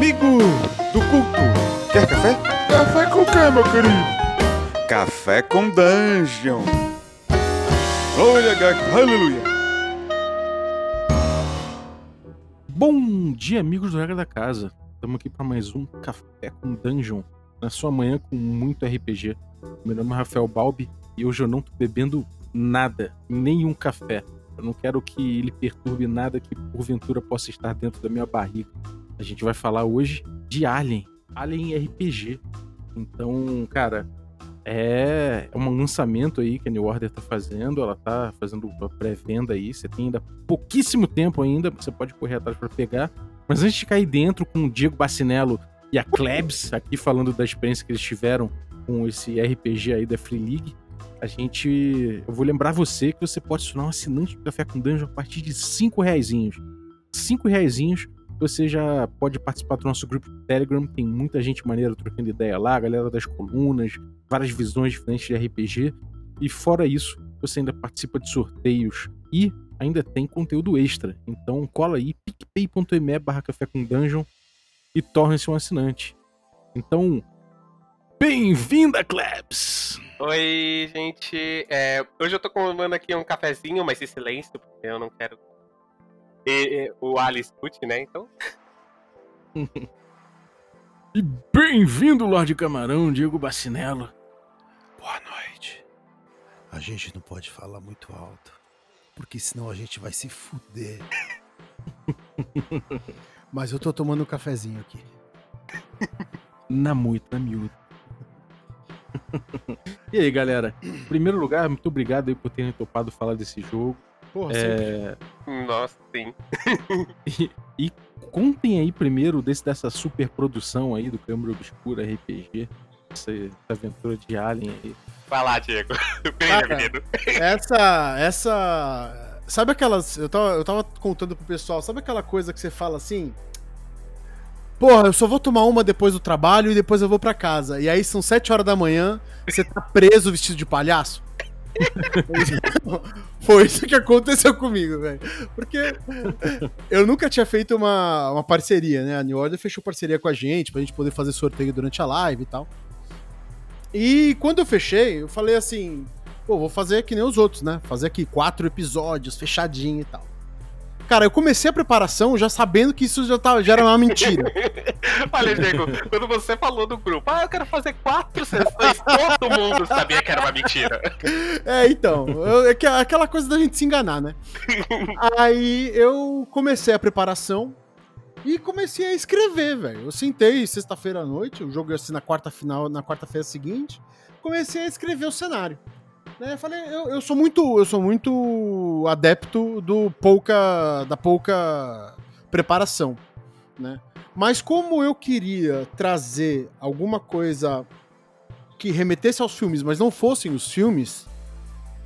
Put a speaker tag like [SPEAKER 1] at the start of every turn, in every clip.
[SPEAKER 1] Amigo do culto, quer café? Café com quê, meu querido? Café com Dungeon. Glória, aleluia.
[SPEAKER 2] Bom dia, amigos do Regra da Casa. Estamos aqui para mais um Café com Dungeon, na sua manhã com muito RPG. Meu nome é Rafael Balbi e hoje eu não tô bebendo nada, nenhum café. Eu não quero que ele perturbe nada que porventura possa estar dentro da minha barriga. A gente vai falar hoje de Alien, Alien RPG. Então, cara, é, é um lançamento aí que a New Order tá fazendo. Ela tá fazendo uma pré-venda aí. Você tem ainda pouquíssimo tempo ainda, você pode correr atrás para pegar. Mas antes de cair dentro com o Diego Bacinello e a Klebs aqui falando da experiência que eles tiveram com esse RPG aí da Free League, a gente. Eu vou lembrar você que você pode se tornar um assinante do Café com Dungeon a partir de 5 reais. 5 reais você já pode participar do nosso grupo do Telegram, tem muita gente maneira trocando ideia lá, a galera das colunas, várias visões diferentes de RPG. E fora isso, você ainda participa de sorteios e ainda tem conteúdo extra. Então cola aí picpay.me barra café com dungeon e torne-se um assinante. Então, bem-vinda, Klebs!
[SPEAKER 3] Oi, gente. É, hoje eu tô comendo aqui um cafezinho, mas em silêncio, porque eu não quero e, e, o Ali escute, né? Então.
[SPEAKER 2] e bem-vindo, Lorde Camarão, Diego Bacinello.
[SPEAKER 4] Boa noite. A gente não pode falar muito alto, porque senão a gente vai se fuder. Mas eu tô tomando um cafezinho aqui.
[SPEAKER 2] Na muita, na miúda. e aí, galera? Em primeiro lugar, muito obrigado aí por terem topado falar desse jogo.
[SPEAKER 3] Porra, é... Nossa, sim.
[SPEAKER 2] e, e, contem aí primeiro desse, dessa super produção aí do Câmara Obscura RPG, essa, essa aventura de Alien aí.
[SPEAKER 3] Vai lá, Diego.
[SPEAKER 4] Cara, essa, essa... Sabe aquelas... Eu tava, eu tava contando pro pessoal, sabe aquela coisa que você fala assim... Porra, eu só vou tomar uma depois do trabalho e depois eu vou para casa. E aí são sete horas da manhã, você tá preso vestido de palhaço. Foi isso que aconteceu comigo, velho. Porque eu nunca tinha feito uma, uma parceria, né? A New Order fechou parceria com a gente pra gente poder fazer sorteio durante a live e tal. E quando eu fechei, eu falei assim: pô, vou fazer que nem os outros, né? Fazer aqui quatro episódios, fechadinho e tal. Cara, eu comecei a preparação já sabendo que isso já, tava, já era uma mentira.
[SPEAKER 3] Olha, Diego, quando você falou do grupo, ah, eu quero fazer quatro sessões, todo mundo sabia que era uma mentira.
[SPEAKER 4] É, então, eu, é, aquela coisa da gente se enganar, né? Aí eu comecei a preparação e comecei a escrever, velho. Eu sentei sexta-feira à noite, o jogo ia assim na quarta final, na quarta-feira seguinte, comecei a escrever o cenário. Né? Eu falei, eu, eu sou muito, eu sou muito adepto do pouca, da pouca preparação, né? Mas como eu queria trazer alguma coisa que remetesse aos filmes, mas não fossem os filmes,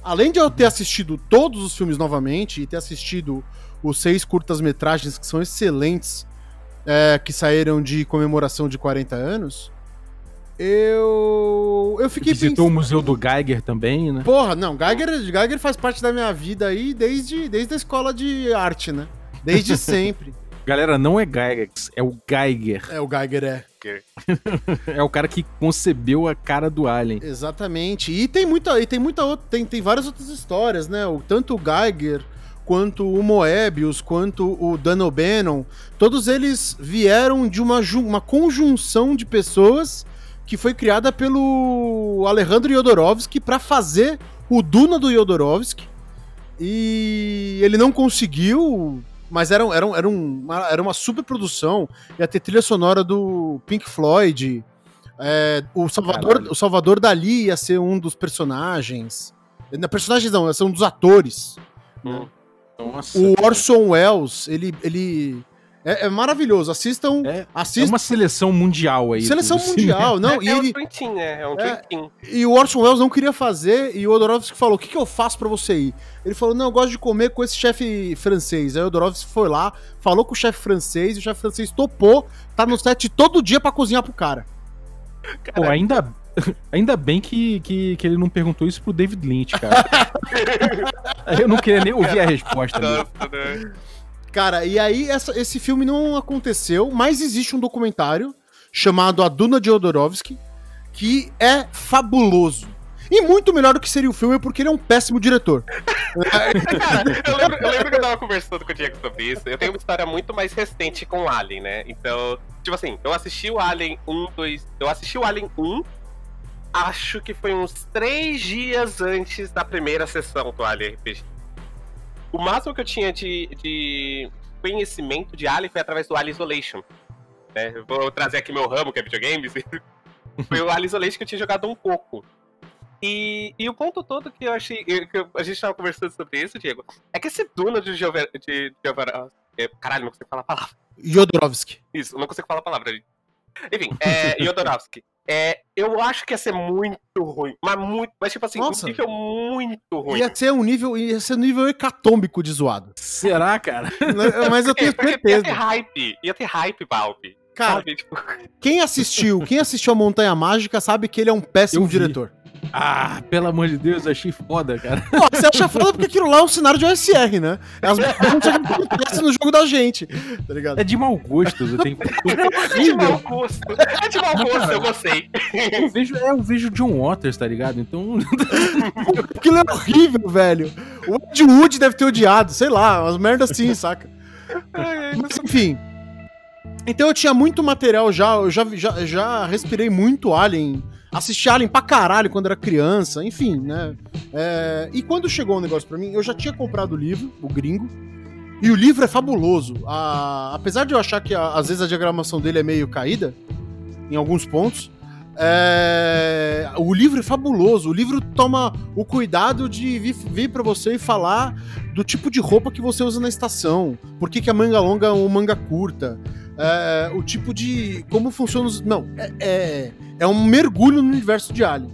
[SPEAKER 4] além de eu ter assistido todos os filmes novamente e ter assistido os seis curtas-metragens que são excelentes, é, que saíram de comemoração de 40 anos, eu. Eu fiquei
[SPEAKER 2] Visitou pensando... o museu do Geiger também, né?
[SPEAKER 4] Porra, não, Geiger, Geiger faz parte da minha vida aí desde, desde a escola de arte, né? Desde sempre.
[SPEAKER 2] Galera, não é Gygax, é o Geiger.
[SPEAKER 4] É, o Geiger é.
[SPEAKER 2] é o cara que concebeu a cara do Alien.
[SPEAKER 4] Exatamente. E tem muita, e tem muita outra, tem, tem várias outras histórias, né? O, tanto o Geiger quanto o Moebius, quanto o Dan O'Bannon, todos eles vieram de uma, uma conjunção de pessoas que foi criada pelo Alejandro Jodorowsky para fazer o Duna do Jodorowsky. E ele não conseguiu, mas era, era, era, uma, era uma super produção. Ia ter trilha sonora do Pink Floyd. É, o, Salvador, o Salvador Dali ia ser um dos personagens. Não, personagens não, ia ser um dos atores. Hum. Nossa, o Orson Welles, ele, ele é, é maravilhoso. Assistam,
[SPEAKER 2] é,
[SPEAKER 4] assistam.
[SPEAKER 2] É uma seleção mundial aí.
[SPEAKER 4] Seleção mundial, não.
[SPEAKER 3] É,
[SPEAKER 4] e
[SPEAKER 3] é
[SPEAKER 4] ele,
[SPEAKER 3] um tweeting, né? É um é,
[SPEAKER 4] E o Orson Welles não queria fazer, e o Odorovsky falou: o que, que eu faço para você ir? Ele falou: não, eu gosto de comer com esse chefe francês. Aí o Odorovsky foi lá, falou com o chefe francês, e o chefe francês topou, tá no set todo dia para cozinhar pro cara.
[SPEAKER 2] Pô, ainda, ainda bem que, que, que ele não perguntou isso pro David Lynch, cara. eu não queria nem ouvir a resposta dele.
[SPEAKER 4] Cara, e aí essa- esse filme não aconteceu, mas existe um documentário chamado A Duna de Odorovsky, que é fabuloso. E muito melhor do que seria o filme, porque ele é um péssimo diretor.
[SPEAKER 3] Cara, eu lembro, eu lembro que eu tava conversando com o Diego sobre isso. Eu tenho uma história muito mais recente com o Alien, né? Então, tipo assim, eu assisti o Alien 1, 2. Eu assisti o Alien 1, acho que foi uns três dias antes da primeira sessão do Alien RPG. O máximo que eu tinha de, de conhecimento de Alien foi através do Alien Isolation. Né? Eu vou trazer aqui meu ramo, que é videogames. foi o Alien Isolation que eu tinha jogado um pouco. E, e o ponto todo que eu achei. que eu- a gente tava conversando sobre isso, Diego, é que esse Duna de Giover, de Giover, é, Caralho, não consigo falar a palavra.
[SPEAKER 4] Jodorowsky.
[SPEAKER 3] Isso, não consigo falar a palavra. Enfim, é. Yodorovsky. É, eu acho que ia ser muito ruim. Mas muito. Mas tipo assim,
[SPEAKER 4] Nossa.
[SPEAKER 3] um nível muito ruim.
[SPEAKER 4] Ia ser um nível, ia ser um nível hecatômbico de zoado.
[SPEAKER 2] Será, cara?
[SPEAKER 4] Né? Mas eu tenho
[SPEAKER 3] Porque ia ter
[SPEAKER 4] certeza.
[SPEAKER 3] hype. Ia ter hype, Balbi.
[SPEAKER 4] Cara,
[SPEAKER 3] Sabe? Tipo,
[SPEAKER 4] quem assistiu, quem assistiu a Montanha Mágica sabe que ele é um péssimo diretor.
[SPEAKER 2] Ah, pelo amor de Deus, achei foda, cara.
[SPEAKER 4] Pô, você acha foda porque aquilo lá é um cenário de OSR, né? É as coisas que acontecem no jogo da gente, tá ligado?
[SPEAKER 2] É de mau gosto, eu tenho.
[SPEAKER 3] é de mau gosto. É de mau gosto, eu gostei.
[SPEAKER 2] Eu vejo, é, eu vejo John Waters, tá ligado? Então.
[SPEAKER 4] Aquilo é horrível, velho. O Ed Wood deve ter odiado, sei lá, umas merdas assim, saca? Mas enfim. Então eu tinha muito material já, eu já, já, já respirei muito Alien, assisti Alien pra caralho quando era criança, enfim, né? É, e quando chegou o negócio pra mim, eu já tinha comprado o livro, o gringo, e o livro é fabuloso. A- apesar de eu achar que a- às vezes a diagramação dele é meio caída, em alguns pontos, é, o livro é fabuloso. O livro toma o cuidado de vir, vir para você e falar do tipo de roupa que você usa na estação, por que a manga longa ou manga curta, é, o tipo de. como funciona os. Não, é, é, é um mergulho no universo de Alien.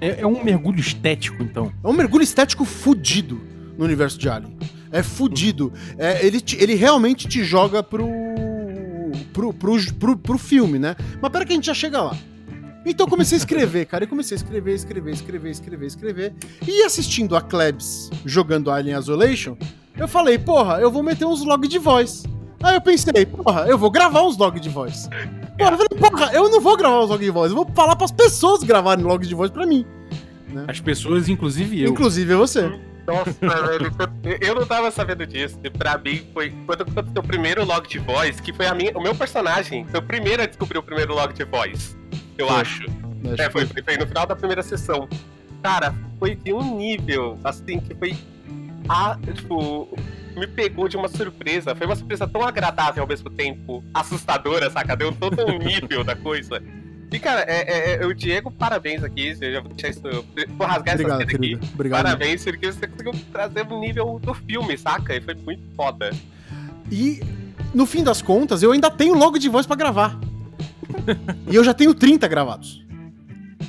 [SPEAKER 2] É, é um mergulho estético, então.
[SPEAKER 4] É um mergulho estético fudido no universo de Alien. É fudido. É, ele, te- ele realmente te joga pro, pro, pro, pro, pro filme, né? Mas pera que a gente já chega lá. Então eu comecei a escrever, cara. Eu comecei a escrever, escrever, escrever, escrever, escrever. E assistindo a Klebs jogando Alien Isolation, eu falei, porra, eu vou meter uns log de voz. Aí eu pensei, porra, eu vou gravar uns log de voz. Porra, eu falei, porra, eu não vou gravar os log de voz, eu vou falar pras pessoas gravarem log de voz pra mim.
[SPEAKER 2] As pessoas, inclusive eu.
[SPEAKER 4] Inclusive você.
[SPEAKER 3] Nossa, velho, eu não tava sabendo disso. Pra mim foi quando aconteceu o primeiro log de voz, que foi a minha, o meu personagem, foi o primeiro a descobrir o primeiro log de voz. Eu
[SPEAKER 4] Foi.
[SPEAKER 3] acho.
[SPEAKER 4] Acho
[SPEAKER 3] É, foi, foi, foi no final da primeira sessão. Cara, foi de um nível, assim, que foi. Ah, tipo, me pegou de uma surpresa. Foi uma surpresa tão agradável ao mesmo tempo, assustadora, saca? Deu todo um nível da coisa. E, cara, é, é- é- o Diego, parabéns aqui. Eu já vou deixar isso. Vou rasgar
[SPEAKER 4] Obrigado,
[SPEAKER 3] essa cena aqui.
[SPEAKER 4] querido. Obrigado.
[SPEAKER 3] Parabéns, porque você conseguiu trazer um nível do filme, saca? E foi muito foda.
[SPEAKER 4] E no fim das contas, eu ainda tenho logo de voz pra gravar. e eu já tenho 30 gravados.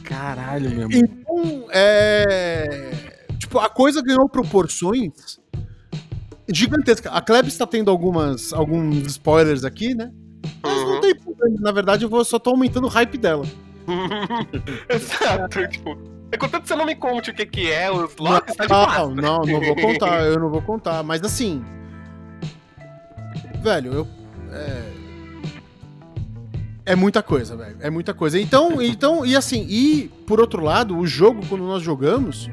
[SPEAKER 2] Caralho, meu irmão.
[SPEAKER 4] Então, é. Tipo, a coisa ganhou proporções gigantescas. A Kleb está tendo algumas, alguns spoilers aqui, né? Mas não
[SPEAKER 3] Uhum.
[SPEAKER 4] tem problema. Na verdade, eu só tô aumentando o hype dela.
[SPEAKER 3] Exato, tipo. É contanto que você não me conte o que, que é, os logs tá de massa.
[SPEAKER 4] Não, não, não vou contar, eu não vou contar. Mas assim. Velho, eu. É, é muita coisa, velho. É muita coisa. Então, então, e assim, e por outro lado, o jogo, quando nós jogamos,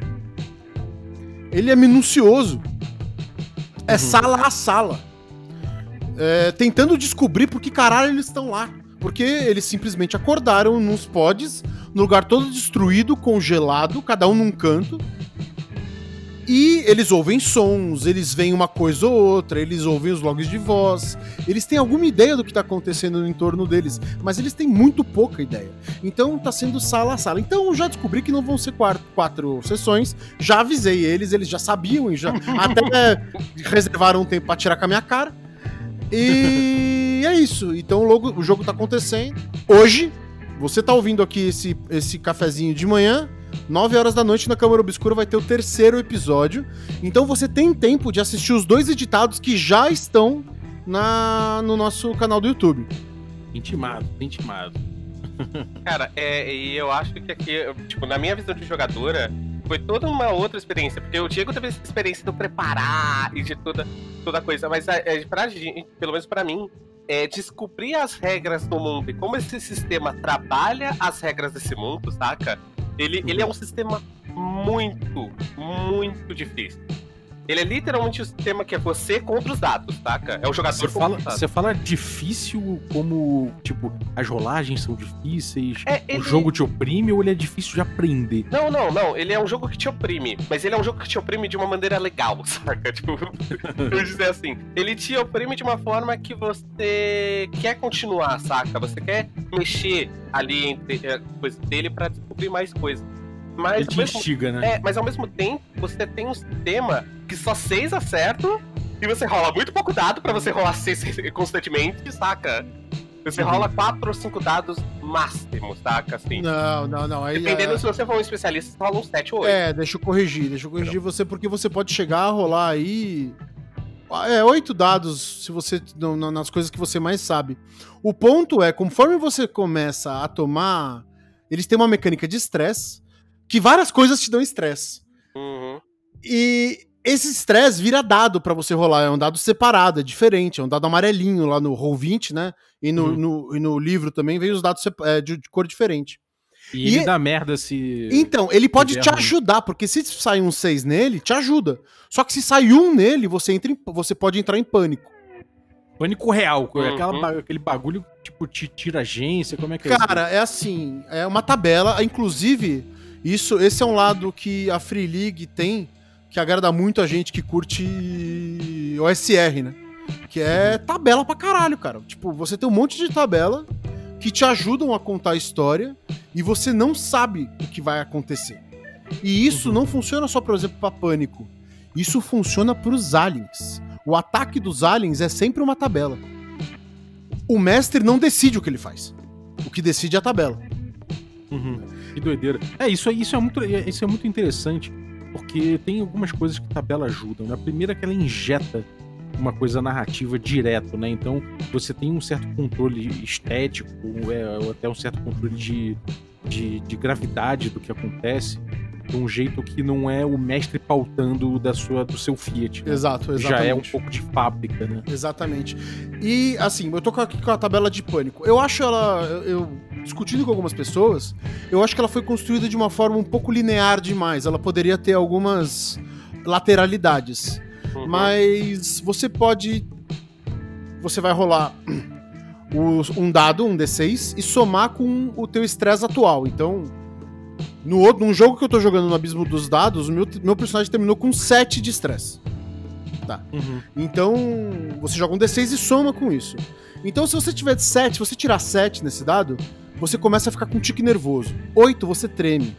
[SPEAKER 4] ele é minucioso. É sala a sala. É, tentando descobrir por que caralho eles estão lá. Porque eles simplesmente acordaram nos pods, no lugar todo destruído, congelado, cada um num canto. E eles ouvem sons, eles veem uma coisa ou outra, eles ouvem os logs de voz, eles têm alguma ideia do que tá acontecendo no entorno deles, mas eles têm muito pouca ideia. Então tá sendo sala a sala. Então eu já descobri que não vão ser quatro, quatro sessões, já avisei eles, eles já sabiam e já até reservaram um tempo pra tirar com a minha cara. E é isso. Então logo, o jogo tá acontecendo. Hoje, você tá ouvindo aqui esse, esse cafezinho de manhã. 9 horas da noite na Câmara Obscura vai ter o terceiro episódio. Então você tem tempo de assistir os dois editados que já estão na, no nosso canal do YouTube.
[SPEAKER 2] Intimado, intimado.
[SPEAKER 3] Cara, é, e eu acho que aqui, tipo, na minha visão de jogadora, foi toda uma outra experiência, porque o Diego teve essa experiência de preparar e de toda, toda coisa, mas é, é, pra gente, pelo menos pra mim, é descobrir as regras do mundo e como esse sistema trabalha as regras desse mundo, saca? Ele, ele é um sistema muito, muito difícil. Ele é literalmente o sistema que é você contra os dados, saca? É o jogador
[SPEAKER 2] Você fala, você fala difícil como, tipo, as rolagens são difíceis,
[SPEAKER 3] É,
[SPEAKER 2] o
[SPEAKER 3] ele-
[SPEAKER 2] jogo te oprime ou ele é difícil de aprender?
[SPEAKER 3] Não, não, não. Ele é um jogo que te oprime. Mas ele é um jogo que te oprime de uma maneira legal, saca? Tipo, eu dizer assim. Ele te oprime de uma forma que você quer continuar, saca? Você quer mexer ali entre eh, coisas dele pra descobrir mais coisas. Mas,
[SPEAKER 2] Ele
[SPEAKER 3] mesmo,
[SPEAKER 2] instiga, né?
[SPEAKER 3] é, mas ao mesmo tempo, você tem um sistema que só seis acertam e você rola muito pouco dado pra você rolar seis constantemente, saca? Você
[SPEAKER 2] Uhum.
[SPEAKER 3] rola quatro ou cinco dados máximo, saca? Assim.
[SPEAKER 4] Não, não, não. Aí,
[SPEAKER 3] Dependendo
[SPEAKER 4] é-
[SPEAKER 3] se você for um especialista, você rola uns 7 ou 8.
[SPEAKER 4] É, deixa eu corrigir, deixa eu corrigir você, porque você pode chegar a rolar aí. É, oito dados, se você. nas coisas que você mais sabe. O ponto é, conforme você começa a tomar. Eles têm uma mecânica de estresse, que várias coisas te dão estresse.
[SPEAKER 3] Uhum.
[SPEAKER 4] E esse estresse vira dado pra você rolar. É um dado separado, é diferente. É um dado amarelinho lá no Roll20, né? E no,
[SPEAKER 2] Uhum.
[SPEAKER 4] no, e no livro também vem os dados é, de, de cor diferente.
[SPEAKER 2] E ele
[SPEAKER 4] e-
[SPEAKER 2] dá merda se.
[SPEAKER 4] Então, ele pode te ajudar, porque se sai um 6 nele, te ajuda. Só que se sai um nele, você, entra em- você pode entrar em pânico.
[SPEAKER 2] Pânico real,
[SPEAKER 3] Uhum.
[SPEAKER 2] aquela, aquele bagulho, tipo, te tira agência, como é que é isso?
[SPEAKER 4] Cara, é assim, é uma tabela, inclusive, isso, esse é um lado que a Free League tem, que agrada muito a gente que curte OSR, né? Que é tabela pra caralho, cara. Tipo, você tem um monte de tabela que te ajudam a contar a história e você não sabe o que vai acontecer. E isso não funciona só, por exemplo, pra pânico. Isso funciona pros aliens. O ataque dos aliens é sempre uma tabela. O mestre não decide o que ele faz. O que decide é a tabela.
[SPEAKER 2] Uhum. Que doideira. É, isso, é- isso, é muito, é- isso é muito interessante, porque tem algumas coisas que a tabela ajudam. né? A primeira é que ela injeta uma coisa narrativa direto, né? Então você tem um certo controle estético, é, ou até um certo controle de, de, de gravidade do que acontece, de um jeito que não é o mestre pautando da sua, do seu Fiat. né?
[SPEAKER 4] Exato, exatamente.
[SPEAKER 2] Já é um pouco de fábrica, né?
[SPEAKER 4] Exatamente. E assim, eu tô aqui com a tabela de pânico. Eu acho ela. Eu- discutindo com algumas pessoas, eu acho que ela foi construída de uma forma um pouco linear demais. Ela poderia ter algumas lateralidades.
[SPEAKER 3] Uhum.
[SPEAKER 4] Mas você pode. Você vai rolar um dado, um D6, e somar com o teu estresse atual. Então, no outro, num jogo que eu tô jogando no Abismo dos Dados, o meu, meu personagem terminou com 7 de estresse.
[SPEAKER 2] Uhum.
[SPEAKER 4] Então, você joga um D6 e soma com isso. Então, se você tiver de 7, se você tirar 7 nesse dado, você começa a ficar com um tique nervoso. 8, você treme.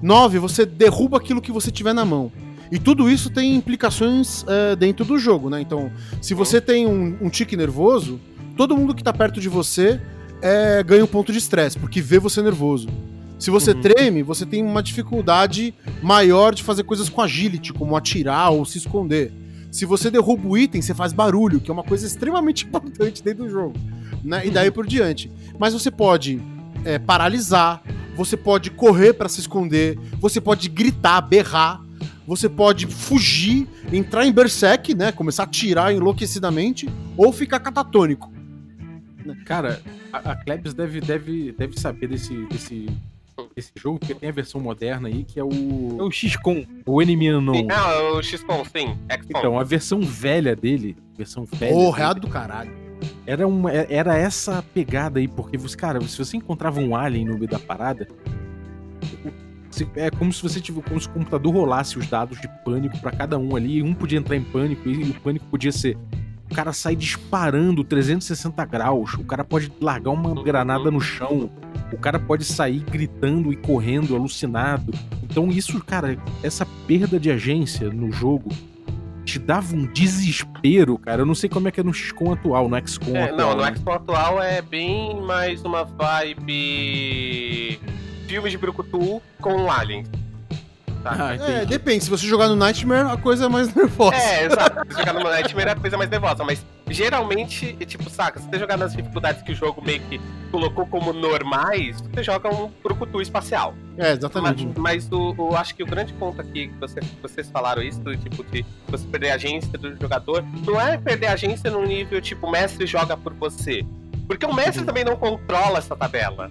[SPEAKER 4] 9, você derruba aquilo que você tiver na mão. E tudo isso tem implicações é, dentro do jogo, né? Então, se você tem um, um tique nervoso, todo mundo que tá perto de você é, ganha um ponto de estresse, porque vê você nervoso. Se você
[SPEAKER 2] Uhum.
[SPEAKER 4] treme, você tem uma dificuldade maior de fazer coisas com agility, como atirar ou se esconder. Se você derruba o item, você faz barulho, que é uma coisa extremamente importante dentro do jogo. Né? E daí por diante. Mas você pode é, paralisar, você pode correr pra se esconder, você pode gritar, berrar, você pode fugir, entrar em berserk, né? Começar a atirar enlouquecidamente, ou ficar catatônico.
[SPEAKER 2] Cara, a, a Klebs deve, deve, deve saber desse, desse, desse jogo, porque tem a versão moderna aí, que é
[SPEAKER 5] É
[SPEAKER 2] o,
[SPEAKER 5] o XCOM.
[SPEAKER 2] o Enemy Unknown.
[SPEAKER 3] Ah, o XCOM, sim. XCOM.
[SPEAKER 2] Então, a versão velha dele, versão velha,
[SPEAKER 4] Porra, é do caralho.
[SPEAKER 2] era, uma, era essa pegada aí, porque, você, cara, se você encontrava um alien no meio da parada, se- é como se você tivesse, como se o computador rolasse os dados de pânico pra cada um ali, e um podia entrar em pânico, e o pânico podia ser o cara sai disparando 360 graus, o cara pode largar uma granada no chão, o cara pode sair gritando e correndo, alucinado. Então isso, cara, essa perda de agência no jogo te dava um desespero, cara. Eu não sei como é que é no XCOM atual, no XCOM
[SPEAKER 3] É,
[SPEAKER 2] atual.
[SPEAKER 3] não, no
[SPEAKER 2] né?
[SPEAKER 3] XCOM atual é bem mais uma vibe. Filme de Brucutu com aliens. Tá?
[SPEAKER 2] Ah,
[SPEAKER 4] É, depende. Se você jogar no Nightmare, a coisa é mais nervosa.
[SPEAKER 3] É, exato. Se jogar no Nightmare é a coisa mais nervosa, mas geralmente, é tipo, saca, se você jogar nas dificuldades que o jogo meio que colocou como normais, você joga um brucutu espacial.
[SPEAKER 4] É,
[SPEAKER 3] Mas,
[SPEAKER 4] exatamente.
[SPEAKER 3] mas o, o- acho que o grande ponto aqui, que você- vocês falaram isso, do tipo, de você perder a agência do jogador, não é perder a agência num nível tipo, o mestre joga por você. Porque o mestre também não controla essa tabela.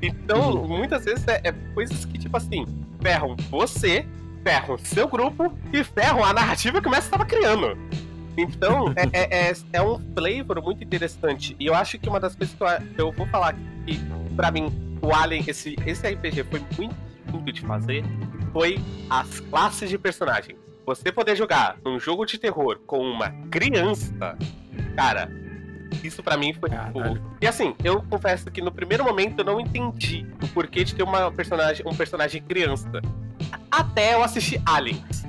[SPEAKER 3] Então, muitas vezes é, é coisas que, tipo assim, ferram você, ferram seu grupo e ferram a narrativa que o mestre estava criando. Então, é, é, é, é um flavor muito interessante. E eu acho que uma das coisas que eu, eu vou falar que, pra mim, o Alien, esse, esse RPG foi muito simples de fazer, foi as classes de personagem. Você poder jogar um jogo de terror com uma criança, cara, isso pra mim foi tipo.
[SPEAKER 2] Caralho.
[SPEAKER 3] E assim, eu confesso que no primeiro momento eu não entendi o porquê de ter uma personagem, um personagem criança. Até eu assistir Aliens.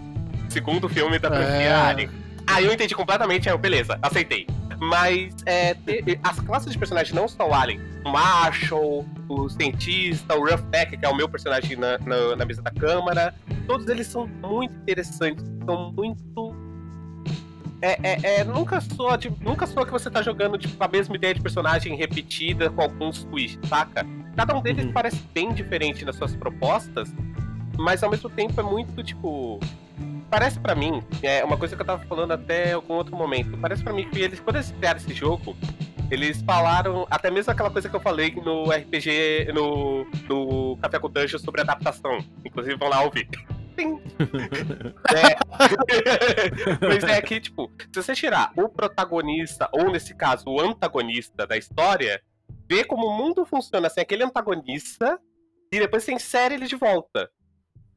[SPEAKER 3] Segundo filme da franquia
[SPEAKER 4] É.
[SPEAKER 3] Alien. Aí eu entendi completamente, aí eu, beleza, aceitei. Mas é, te- as classes de personagem não só o Alien, o Marshall, o cientista, o Roughneck, que é o meu personagem na, na, na mesa da câmara, todos eles são muito interessantes, são muito. É, é, é, nunca soa de, nunca soa que você tá jogando tipo, a mesma ideia de personagem repetida com alguns twists, saca? Cada um deles
[SPEAKER 2] Uhum.
[SPEAKER 3] parece bem diferente nas suas propostas, mas ao mesmo tempo é muito tipo. Parece pra mim, é uma coisa que eu tava falando até algum outro momento. Parece pra mim que eles, quando eles criaram esse jogo, eles falaram até mesmo aquela coisa que eu falei no RPG, no, no Café com Dungeon sobre adaptação. Inclusive vão lá ouvir. Sim. É. Mas é que, tipo, se você tirar o protagonista, ou nesse caso, o antagonista da história, vê como o mundo funciona sem aquele antagonista e depois você insere ele de volta.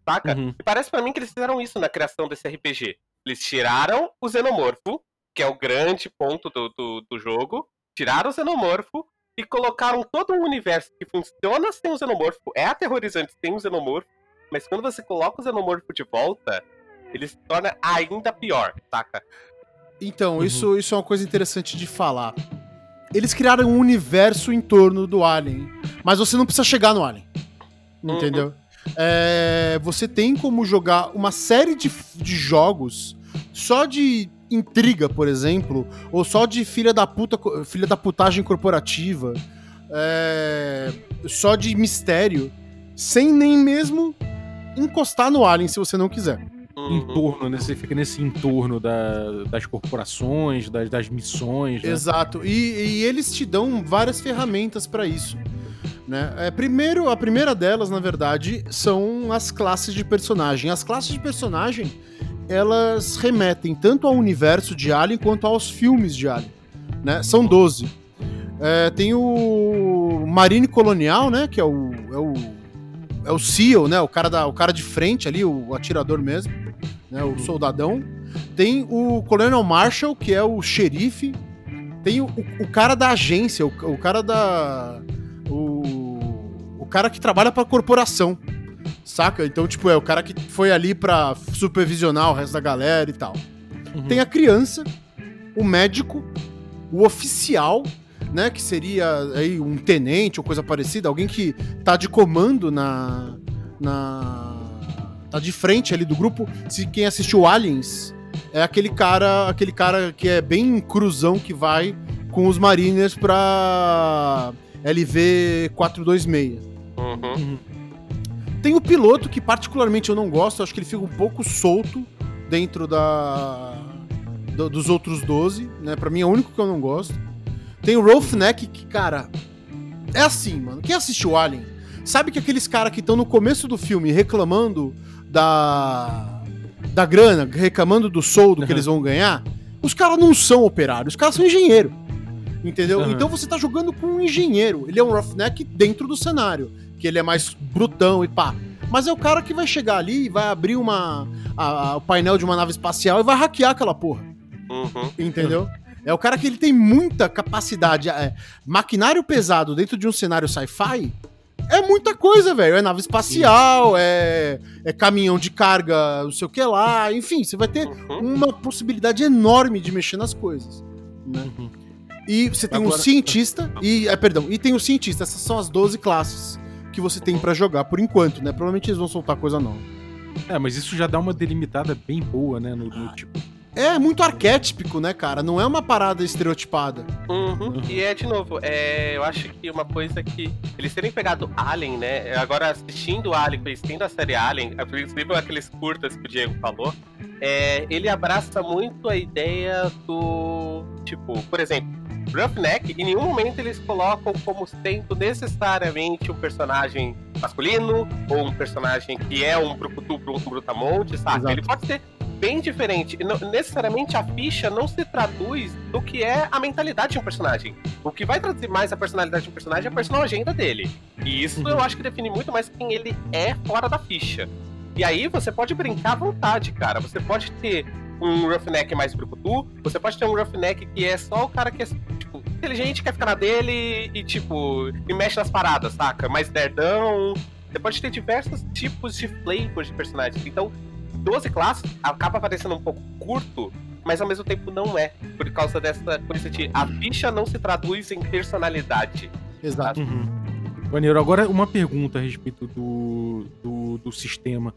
[SPEAKER 3] Saca?
[SPEAKER 2] Uhum.
[SPEAKER 3] E parece pra mim que eles fizeram isso na criação desse RPG. Eles tiraram o xenomorfo, que é o grande ponto do, do, do jogo, tiraram o xenomorfo e colocaram todo um universo que funciona sem o xenomorfo, é aterrorizante sem o xenomorfo, mas quando você coloca o xenomorfo de volta, ele se torna ainda pior, saca?
[SPEAKER 4] Então,
[SPEAKER 2] Uhum.
[SPEAKER 4] isso, isso é uma coisa interessante de falar. Eles criaram um universo em torno do Alien, mas você não precisa chegar no Alien.
[SPEAKER 3] Uhum.
[SPEAKER 4] Entendeu? É, você tem como jogar uma série de, de jogos só de intriga, por exemplo, ou só de filha da puta, filha da putagem corporativa, é, só de mistério, sem nem mesmo encostar no Alien se você não quiser.
[SPEAKER 3] Uhum.
[SPEAKER 2] entorno, né? Você fica nesse entorno da- das corporações, das, das missões, né?
[SPEAKER 4] Exato. E, e eles te dão várias ferramentas pra isso. Né? É, primeiro, a primeira delas, na verdade, são as classes de personagem. As classes de personagem, elas remetem tanto ao universo de Alien quanto aos filmes de Alien. Né? São 12. É, tem o Marine Colonial, né? Que é o, é o, é o SEAL, né? O cara, da, o cara de frente ali, o atirador mesmo, né? O soldadão. Tem o Colonel Marshall, que é o xerife. Tem o, o- o cara da agência, o, o cara da. O, o cara que trabalha pra corporação. Saca? Então, tipo, é o cara que foi ali pra supervisionar o resto da galera e tal.
[SPEAKER 2] Uhum.
[SPEAKER 4] Tem a criança, o médico, o oficial, né? Que seria aí um tenente ou coisa parecida, alguém que tá de comando na. na tá de frente ali do grupo. Se quem assistiu Aliens é aquele cara, aquele cara que é bem cruzão que vai com os Mariners pra LV 426.
[SPEAKER 3] Uhum.
[SPEAKER 4] Tem o piloto, que particularmente eu não gosto, acho que ele fica um pouco solto dentro da do- dos outros 12, né? Pra mim é o único que eu não gosto. Tem o Roughneck, que, cara, é assim, mano. Quem assistiu Alien sabe que aqueles caras que estão no começo do filme reclamando da da grana, reclamando do soldo que
[SPEAKER 2] Uhum.
[SPEAKER 4] eles vão ganhar, os caras não são operários, os caras são engenheiro. Entendeu?
[SPEAKER 2] Uhum.
[SPEAKER 4] Então você tá jogando com um engenheiro. Ele é um roughneck dentro do cenário, que ele é mais brutão e pá. Mas é o cara que vai chegar ali e vai abrir uma, a- a- o painel de uma nave espacial e vai hackear aquela porra.
[SPEAKER 3] Uhum.
[SPEAKER 4] Entendeu? É o cara que ele tem muita capacidade. é, maquinário pesado dentro de um cenário sci-fi é muita coisa, velho. É nave espacial, é, é caminhão de carga, não sei o que lá. Enfim, você vai ter
[SPEAKER 3] Uhum.
[SPEAKER 4] uma possibilidade enorme de mexer nas coisas. Né?
[SPEAKER 2] Uhum.
[SPEAKER 4] E você tem um
[SPEAKER 2] Agora-
[SPEAKER 4] cientista e. É, perdão, e tem o cientista. Essas são as 12 classes que você tem pra jogar por enquanto, né? Provavelmente eles vão soltar coisa nova.
[SPEAKER 2] É, mas isso já dá uma delimitada bem boa, né? No, no tipo.
[SPEAKER 4] É muito arquétipico, né, cara? Não é uma parada estereotipada.
[SPEAKER 3] Uhum. E é, de novo, é, eu acho que uma coisa que. Eles terem pegado Alien, né? Agora assistindo Alien, conhecendo a série Alien, a princípio aqueles curtas que o Diego falou, é, ele abraça muito a ideia do. Tipo, por exemplo, Roughneck, em nenhum momento eles colocam como sendo necessariamente um personagem masculino ou um personagem que é um brucutu um brutamonte, sabe?
[SPEAKER 4] Exato.
[SPEAKER 3] Ele pode ser bem diferente. Não- necessariamente a ficha não se traduz do que é a mentalidade de um personagem. O que vai traduzir mais a personalidade de um personagem é a personal agenda dele. E isso
[SPEAKER 2] Uhum.
[SPEAKER 3] eu acho que define muito mais quem ele é fora da ficha. E aí você pode brincar à vontade, cara. Você pode ter um roughneck mais brucutu, você pode ter um roughneck que é só o cara que é, tipo, inteligente, quer ficar na dele e, tipo, e mexe nas paradas, saca? Mais nerdão. Você pode ter diversos tipos de flavors de personagens. Então, 12 classes acaba parecendo um pouco curto, mas ao mesmo tempo não é. Por causa dessa coisa de a ficha não se traduz em personalidade.
[SPEAKER 4] Exato.
[SPEAKER 2] Uhum. Maneiro, agora uma pergunta a respeito do, do, do sistema.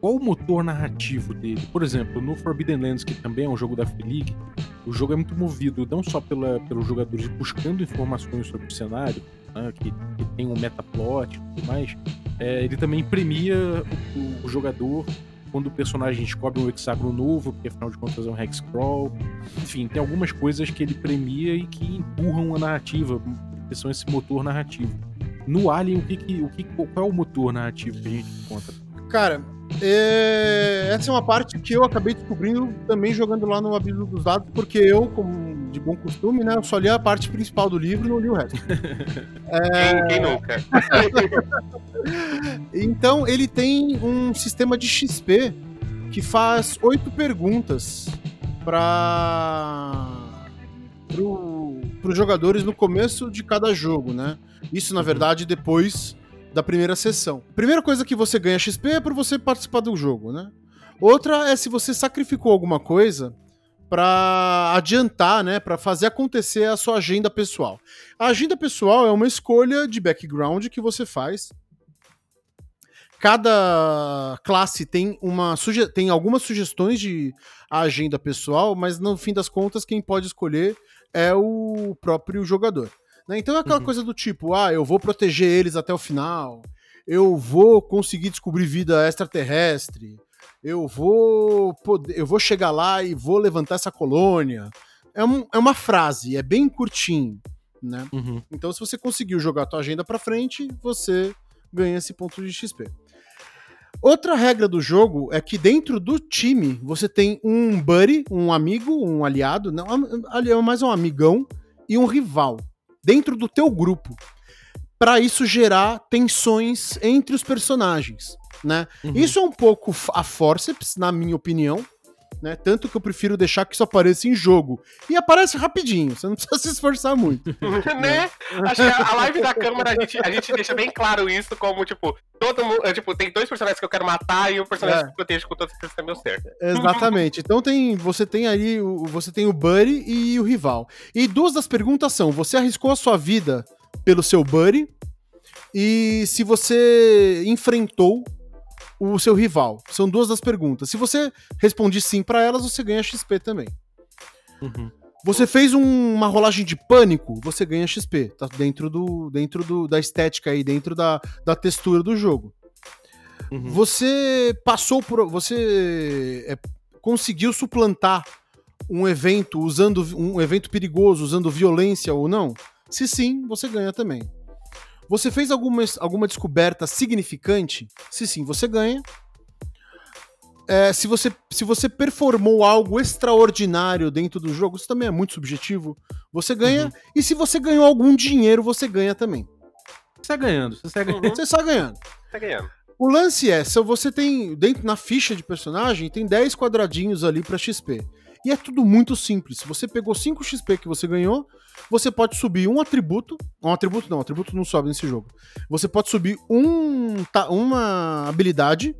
[SPEAKER 2] Qual o motor narrativo dele? Por exemplo, no Forbidden Lands, que também é um jogo da Free League, o jogo é muito movido não só pela, pelos jogadores buscando informações sobre o cenário, né, que, que tem um metaplot e tudo mais, é, ele também premia o, o jogador quando o personagem descobre um hexágono novo, porque afinal de contas é um hexcrawl. Enfim, tem algumas coisas que ele premia e que empurram a narrativa, que são esse motor narrativo. No Alien, o que que, o que, qual é o motor narrativo que a gente encontra?
[SPEAKER 4] Cara, é, essa é uma parte que eu acabei descobrindo também jogando lá no Abismo dos Dados, porque eu, como de bom costume, né, eu só li a parte principal do livro e não li o resto.
[SPEAKER 3] Quem, quem nunca?
[SPEAKER 4] Então, ele tem um sistema de XP que faz oito perguntas para os jogadores no começo de cada jogo, né? Isso, na verdade, depois da primeira sessão. Primeira coisa que você ganha XP é por você participar do jogo, né? Outra é se você sacrificou alguma coisa para adiantar, né, para fazer acontecer a sua agenda pessoal. A agenda pessoal é uma escolha de background que você faz cada classe tem uma suge tem algumas sugestões de agenda pessoal, mas no fim das contas quem pode escolher é o próprio jogador. né? Então é aquela
[SPEAKER 2] Uhum.
[SPEAKER 4] coisa do tipo, ah, eu vou proteger eles até o final, eu vou conseguir descobrir vida extraterrestre, eu vou poder, eu vou chegar lá e vou levantar essa colônia. É, um- é uma frase, é bem curtinho, né?
[SPEAKER 2] Uhum.
[SPEAKER 4] Então, se você conseguiu jogar a tua agenda pra frente, você ganha esse ponto de XP. Outra regra do jogo é que dentro do time você tem um buddy, um amigo, um aliado, não, ali é mais um amigão e um rival dentro do teu grupo. Pra isso gerar tensões entre os personagens, né?
[SPEAKER 2] Uhum.
[SPEAKER 4] Isso é um pouco a forceps, na minha opinião, né? Tanto que eu prefiro deixar que isso apareça em jogo. E aparece rapidinho, você não precisa se esforçar muito.
[SPEAKER 3] né? Acho que a live da câmera a gente, a gente deixa bem claro isso, como, tipo, todo mundo. é, Tipo, tem dois personagens que eu quero matar e um personagem
[SPEAKER 4] É.
[SPEAKER 3] que eu protejo com todo esse meu certo.
[SPEAKER 4] Exatamente. Então tem, você tem aí, o, você tem o buddy e o rival. E duas das perguntas são: você arriscou a sua vida pelo seu buddy? E se você enfrentou o seu rival? São duas das perguntas. Se você responde sim pra elas, você ganha XP também.
[SPEAKER 2] Uhum.
[SPEAKER 4] Você fez um- uma rolagem de pânico, você ganha XP. Tá dentro do dentro do, da estética aí, dentro da, da textura do jogo.
[SPEAKER 2] Uhum.
[SPEAKER 4] Você passou por. Você é, conseguiu suplantar um evento usando um evento perigoso, usando violência ou não? Se sim, você ganha também. Você fez alguma, alguma descoberta significante? Se sim, você ganha. É, se, você, se você performou algo extraordinário dentro do jogo, isso também é muito subjetivo, você ganha.
[SPEAKER 2] Uhum.
[SPEAKER 4] E se você ganhou algum dinheiro, você ganha também.
[SPEAKER 2] Você sai ganhando, você sai ganhando.
[SPEAKER 4] Você está ganhando.
[SPEAKER 3] tá ganhando.
[SPEAKER 4] O lance é, se você tem dentro na ficha de personagem, tem 10 quadradinhos ali pra XP. E é tudo muito simples. Você pegou 5 XP que você ganhou, você pode subir um atributo. Um atributo não, atributo não sobe nesse jogo. Você pode subir um, uma habilidade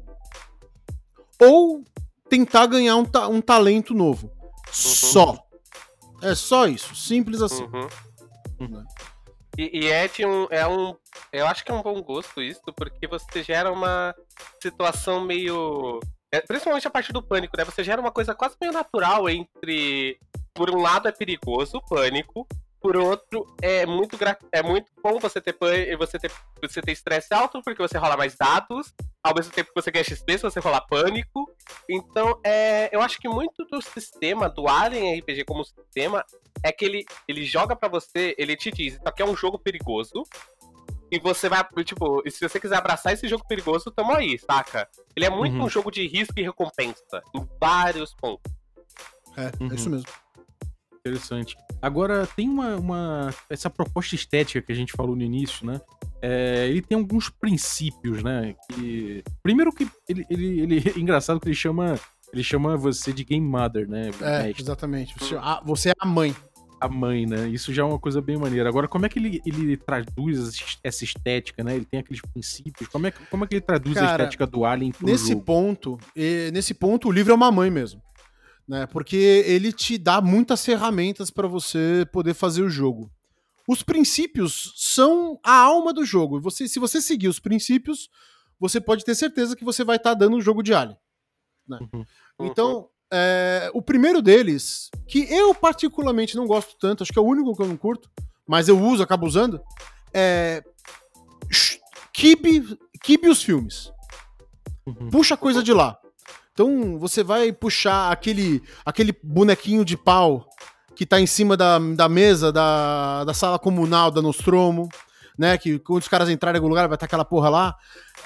[SPEAKER 4] ou tentar ganhar um, ta- um talento novo. Só. É só isso. Simples assim.
[SPEAKER 3] Uhum.
[SPEAKER 2] Uhum.
[SPEAKER 3] E, e é, de um, é um eu acho que é um bom gosto isso, porque você gera uma situação meio. é, principalmente a parte do pânico, né? Você gera uma coisa quase meio natural entre. Por um lado é perigoso o pânico, por outro é muito, gra- é muito bom você ter pân- você ter você ter estresse alto, porque você rola mais dados, ao mesmo tempo que você ganha XP se você rolar pânico. Então, é, eu acho que muito do sistema, do Alien RPG como sistema, é que ele, ele joga pra você, ele te diz, isso aqui é um jogo perigoso. E você vai, tipo, e se você quiser abraçar esse jogo perigoso, tamo aí, saca? Ele é muito
[SPEAKER 2] Uhum.
[SPEAKER 3] um jogo de risco e recompensa, em vários pontos.
[SPEAKER 4] É,
[SPEAKER 2] Uhum.
[SPEAKER 4] é isso mesmo.
[SPEAKER 2] Interessante. Agora, tem uma, uma- Essa proposta estética que a gente falou no início, né? É, ele tem alguns princípios, né? Que... Primeiro que ele, ele, ele- É engraçado que ele chama. Ele chama você de Game Mother, né?
[SPEAKER 4] É,
[SPEAKER 2] mestre?
[SPEAKER 4] exatamente. Você, ah, você é a mãe.
[SPEAKER 2] a mãe, né? Isso já é uma coisa bem maneira. Agora, como é que ele, ele traduz essa- estética, né? Ele tem aqueles princípios. Como é, que- como é que ele traduz a
[SPEAKER 4] Cara,
[SPEAKER 2] estética do Alien pro
[SPEAKER 4] Nesse
[SPEAKER 2] jogo?
[SPEAKER 4] ponto, e- nesse ponto, o livro é uma mãe mesmo. Né? Porque ele te dá muitas ferramentas para você poder fazer o jogo. Os princípios são a alma do jogo. Você, se você seguir os princípios, você pode ter certeza que você vai estar dando um jogo de Alien. né?
[SPEAKER 2] Uhum.
[SPEAKER 4] Então, é, o primeiro deles, que eu particularmente não gosto tanto, acho que é o único que eu não curto, mas eu uso, acabo usando, é. Kibe, kibe os filmes.
[SPEAKER 2] Uhum.
[SPEAKER 4] Puxa coisa de lá. Então você vai puxar aquele, aquele bonequinho de pau que tá em cima da, da mesa da, da sala comunal da Nostromo, né? Que quando os caras entrarem em algum lugar vai estar aquela porra lá.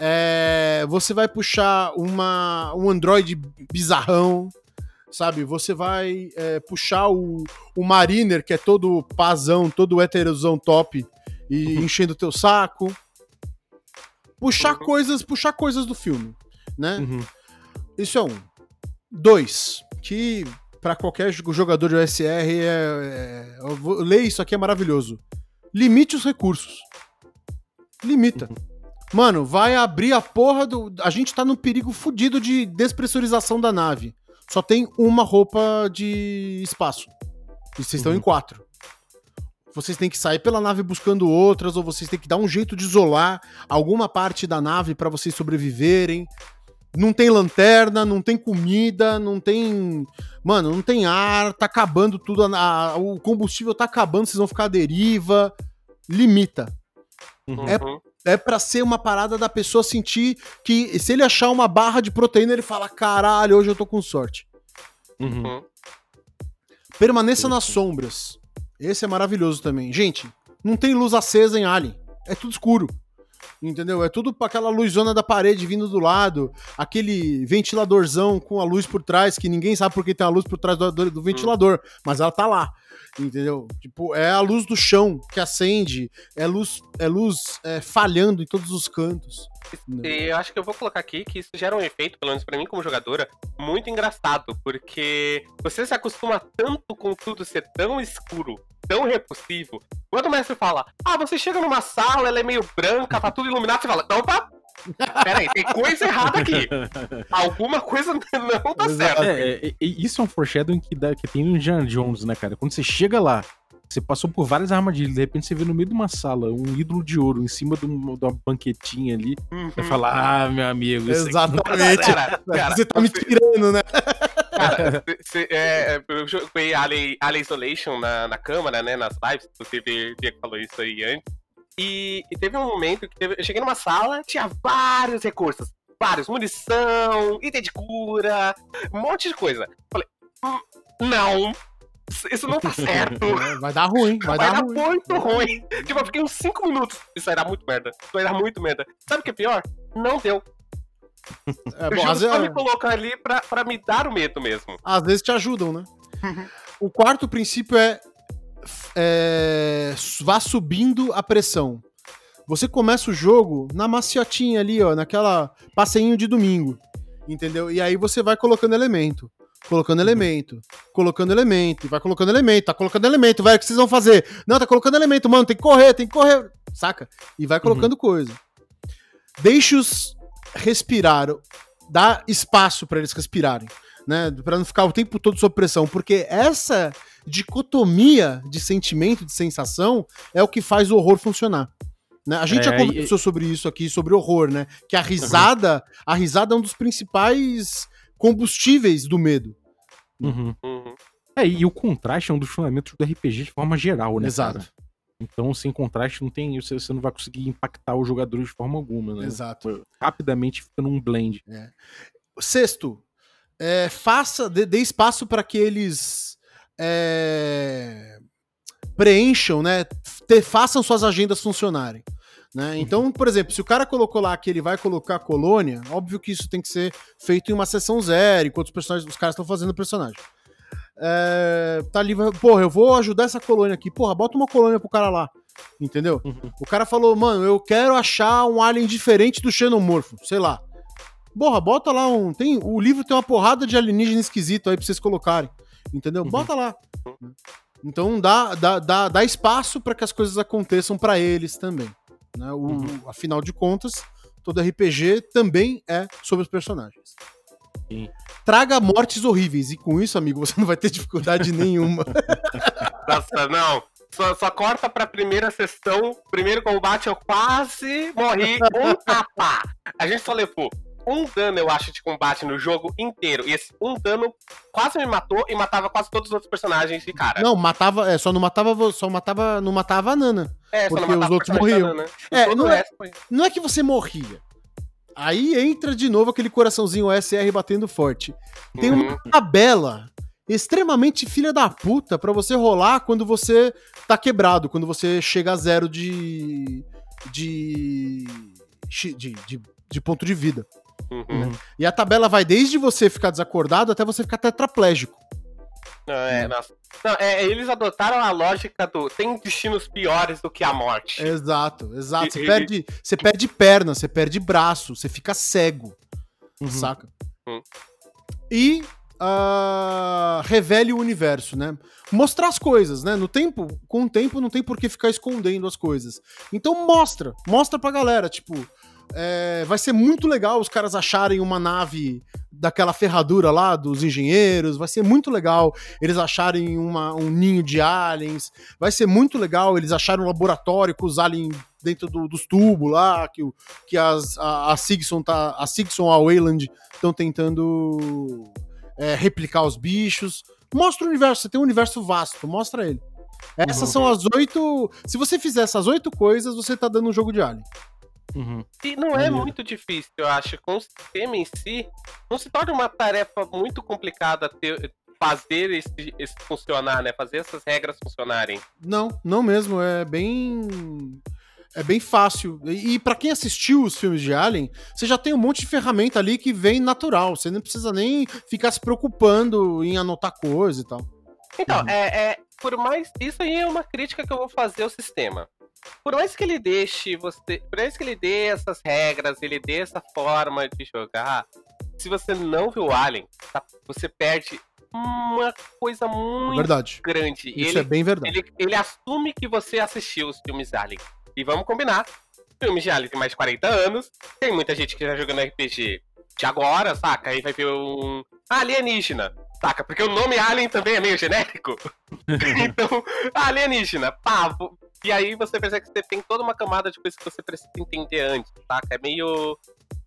[SPEAKER 4] É, você vai puxar uma, um Android bizarrão, sabe? Você vai é, puxar o, o Mariner, que é todo pazão, todo heterosão top, e enchendo o teu saco. Puxar
[SPEAKER 3] Uhum.
[SPEAKER 4] coisas, puxar coisas do filme, né?
[SPEAKER 2] Uhum.
[SPEAKER 4] Isso é um. Dois, que pra qualquer jo- jogador de OSR é, é, vou- ler isso aqui é maravilhoso. Limite os recursos. Limita. Mano, vai abrir a porra do. A gente tá num perigo fudido de despressurização da nave. Só tem uma roupa de espaço. E vocês estão
[SPEAKER 2] Uhum.
[SPEAKER 4] em quatro. Vocês têm que sair pela nave buscando outras, ou vocês têm que dar um jeito de isolar alguma parte da nave pra vocês sobreviverem. Não tem lanterna, não tem comida, não tem. Mano, não tem ar, tá acabando tudo. a- a- o combustível tá acabando, vocês vão ficar à deriva. Limita. é-
[SPEAKER 3] Uhum.
[SPEAKER 4] É pra ser uma parada da pessoa sentir que se ele achar uma barra de proteína, ele fala: caralho, hoje eu tô com sorte.
[SPEAKER 2] Uhum.
[SPEAKER 3] Uhum.
[SPEAKER 4] Permaneça nas sombras. Esse é maravilhoso também. Gente, não tem luz acesa em Alien. É tudo escuro. Entendeu? É tudo pra aquela luzona da parede vindo do lado, aquele ventiladorzão com a luz por trás, que ninguém sabe por que tem a luz por trás do, do- do ventilador, mas ela tá lá. Entendeu? Tipo, é a luz do chão que acende, é luz, é luz é, falhando em todos os cantos.
[SPEAKER 3] E eu acho que eu vou colocar aqui que isso gera um efeito, pelo menos pra mim como jogadora, muito engraçado, porque você se acostuma tanto com tudo ser tão escuro, tão repulsivo. Quando o mestre fala, ah, você chega numa sala, ela é meio branca, tá tudo iluminado, você fala, opa, peraí, tem coisa errada aqui. Alguma coisa não tá certo.
[SPEAKER 2] É, é, é, isso é um foreshadowing que, dá, que tem no Indiana Jones, né, cara? Quando você chega lá, você passou por várias armadilhas, de repente você vê no meio de uma sala um ídolo de ouro em cima de uma, de uma banquetinha ali. Você fala, ah, meu amigo, isso aqui
[SPEAKER 4] Exatamente.
[SPEAKER 3] Cara, cara,
[SPEAKER 4] Você tá me tirando, né?
[SPEAKER 3] Cara, cê- é, eu joguei Alien, Alien Isolation na, na câmara, né? Nas lives, inclusive o Diego falou isso aí antes. E, e teve um momento que teve- eu cheguei numa sala, tinha vários recursos. Vários, munição, item de cura, um monte de coisa. Falei, "Hum, não, isso- não tá certo.
[SPEAKER 4] Vai dar ruim, vai,
[SPEAKER 3] Vai,
[SPEAKER 4] dar,
[SPEAKER 3] dar
[SPEAKER 4] ruim.
[SPEAKER 3] muito ruim. Tipo, eu fiquei uns 5 minutos. Isso vai dar muito merda. Isso vai dar muito merda. Sabe o que é pior? Não deu.
[SPEAKER 4] É, bom, às,
[SPEAKER 3] só
[SPEAKER 4] vezes,
[SPEAKER 3] me colocar ali pra, pra me dar o medo mesmo.
[SPEAKER 4] às vezes te ajudam, né?
[SPEAKER 3] Uhum.
[SPEAKER 4] O quarto princípio é, é vá subindo a pressão. Você começa o jogo na maciotinha ali, ó, naquela passeinho de domingo, entendeu? E aí você vai colocando elemento, colocando elemento, colocando elemento, e vai colocando elemento, tá colocando elemento, vai, o que vocês vão fazer? Não, tá colocando elemento, mano, tem que correr, tem que correr, saca? E vai colocando coisa. Deixe-os respirar, dá espaço pra eles respirarem, né? Pra não ficar o tempo todo sob pressão, porque essa dicotomia de sentimento, de sensação, é o que faz o horror funcionar. Né? A gente
[SPEAKER 2] É,
[SPEAKER 4] já
[SPEAKER 2] e-
[SPEAKER 4] conversou sobre isso aqui, sobre horror, né? Que a risada, a risada é um dos principais combustíveis do medo.
[SPEAKER 2] Uhum.
[SPEAKER 3] Uhum.
[SPEAKER 2] É, e o contraste é um dos fundamentos do RPG de forma geral, né?
[SPEAKER 4] Exato.
[SPEAKER 2] cara? Então, sem contraste, não tem, você, você não vai conseguir impactar os jogadores de forma alguma, né?
[SPEAKER 4] Exato.
[SPEAKER 2] Rapidamente fica num blend.
[SPEAKER 4] Sexto, é, faça, dê, dê espaço para que eles é, preencham, né? te- façam suas agendas funcionarem. Né? Então, por exemplo, se o cara colocou lá que ele vai colocar colônia, óbvio que isso tem que ser feito em uma sessão zero, enquanto os personagens, os caras estão fazendo o personagem. É, tá ali, porra, eu vou ajudar essa colônia aqui. Porra, bota uma colônia pro cara lá. Entendeu?
[SPEAKER 2] Uhum.
[SPEAKER 4] O cara falou, mano, eu quero achar um alien diferente do xenomorfo, sei lá. Porra, bota lá um. Tem, o livro tem uma porrada de alienígena esquisito aí pra vocês colocarem. Entendeu?
[SPEAKER 2] Uhum.
[SPEAKER 4] Bota lá. Então dá, dá, dá, dá espaço para que as coisas aconteçam pra eles também. Né? O,
[SPEAKER 2] Uhum.
[SPEAKER 4] Afinal de contas, todo RPG também é sobre os personagens.
[SPEAKER 2] Sim.
[SPEAKER 4] Traga mortes horríveis. E com isso, amigo, você não vai ter dificuldade nenhuma.
[SPEAKER 3] Nossa, não. Só, só corta pra primeira sessão. Primeiro combate eu quase morri. Um tapa. A gente só levou um dano, eu acho, de combate no jogo inteiro. E esse um dano quase me matou e matava quase todos os outros personagens de cara.
[SPEAKER 4] Não, matava. É, só não matava. Só matava. Não matava a Nana.
[SPEAKER 3] é,
[SPEAKER 4] porque os outros morriam. É,
[SPEAKER 3] Todo
[SPEAKER 4] não é- Não é que você morria. Aí entra de novo aquele coraçãozinho OSR batendo forte. Tem
[SPEAKER 3] Uhum.
[SPEAKER 4] uma tabela extremamente filha da puta pra você rolar quando você tá quebrado, quando você chega a zero de. de. de, de, de ponto de vida.
[SPEAKER 3] Uhum.
[SPEAKER 4] E a tabela vai desde você ficar desacordado até você ficar tetraplégico.
[SPEAKER 3] Não, é, nossa. Não, é, eles adotaram a lógica do tem destinos piores do que a morte.
[SPEAKER 4] Exato, exato. Você perde, você perde perna, você perde braço, você fica cego.
[SPEAKER 2] Uhum.
[SPEAKER 4] saca?
[SPEAKER 3] Hum.
[SPEAKER 4] E ah, revele o universo, né? Mostrar as coisas, né? No tempo, com o tempo não tem por que ficar escondendo as coisas. Então mostra, mostra pra galera, tipo, é, vai ser muito legal os caras acharem uma nave daquela ferradura lá dos engenheiros, vai ser muito legal eles acharem uma- um ninho de aliens, vai ser muito legal eles acharem um laboratório com os aliens dentro do- dos tubos lá, que, que as, a, a Sigson tá, a Sigson a Wayland estão tentando é, replicar os bichos. Mostra o universo, você tem um universo vasto, mostra ele. Essas
[SPEAKER 2] Uhum.
[SPEAKER 4] são as oito. Se você fizer essas oito coisas, você tá dando um jogo de Alien.
[SPEAKER 2] Uhum.
[SPEAKER 3] E não é muito difícil, eu acho. Com o sistema em si, não se torna uma tarefa muito complicada ter, fazer esse, esse funcionar, né? Fazer essas regras funcionarem.
[SPEAKER 4] Não, não mesmo. É bem. É bem fácil. E, e para quem assistiu os filmes de Alien, você já tem um monte de ferramenta ali que vem natural. Você não precisa nem ficar se preocupando em anotar coisa e tal.
[SPEAKER 3] Então,
[SPEAKER 2] Uhum.
[SPEAKER 3] é, é- por mais. Isso aí é uma crítica que eu vou fazer ao sistema. Por mais que ele deixe você. Por mais que ele dê essas regras, ele dê essa forma de jogar, se você não viu Alien, tá- você perde uma coisa muito
[SPEAKER 4] Verdade.
[SPEAKER 3] grande.
[SPEAKER 4] Isso
[SPEAKER 3] ele,
[SPEAKER 4] é bem verdade.
[SPEAKER 3] ele, ele assume que você assistiu os filmes Alien. E vamos combinar. Filmes de Alien tem mais de 40 anos. Tem muita gente que tá jogando RPG de agora, saca? Aí vai ver um alienígena, saca? Porque o nome Alien também é meio genérico. então, alienígena, pá. E aí você percebe que você tem toda uma camada de coisas que você precisa entender antes, saca? É meio.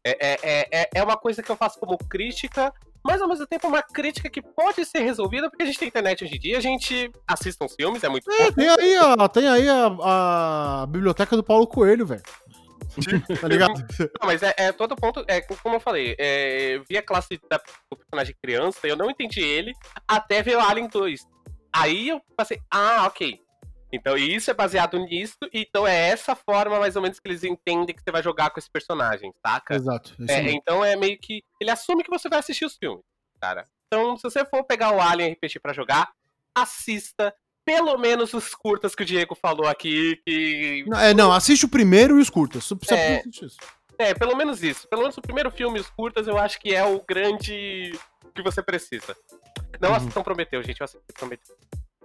[SPEAKER 3] É, é, é, é- é uma coisa que eu faço como crítica, mas ao mesmo tempo é uma crítica que pode ser resolvida, porque a gente tem internet hoje em dia, a gente assiste uns filmes, é muito
[SPEAKER 4] É,
[SPEAKER 3] bom.
[SPEAKER 4] tem aí, a, tem aí a, a biblioteca do Paulo Coelho, velho. tá ligado?
[SPEAKER 3] Não, mas é, é todo ponto, é como eu falei, é, eu vi a classe da, do personagem criança, eu não entendi ele, até ver o Alien 2. Aí eu passei, ah, ok. Então isso é baseado nisso, então é essa forma mais ou menos que eles entendem que você vai jogar com esse personagem, saca?
[SPEAKER 4] Exato.
[SPEAKER 3] É, então é meio que. Ele assume que você vai assistir os filmes, cara. Então, se você for pegar o Alien RPG pra jogar, assista pelo menos os curtas que o Diego falou aqui, que.
[SPEAKER 4] Não, É, não, assiste o primeiro e os curtas.
[SPEAKER 3] É. É, pelo menos isso. Pelo menos o primeiro filme e os curtas eu acho que é o grande que você precisa. Não
[SPEAKER 2] Uhum.
[SPEAKER 3] assistam Prometeu, gente. Eu assisti Prometeu.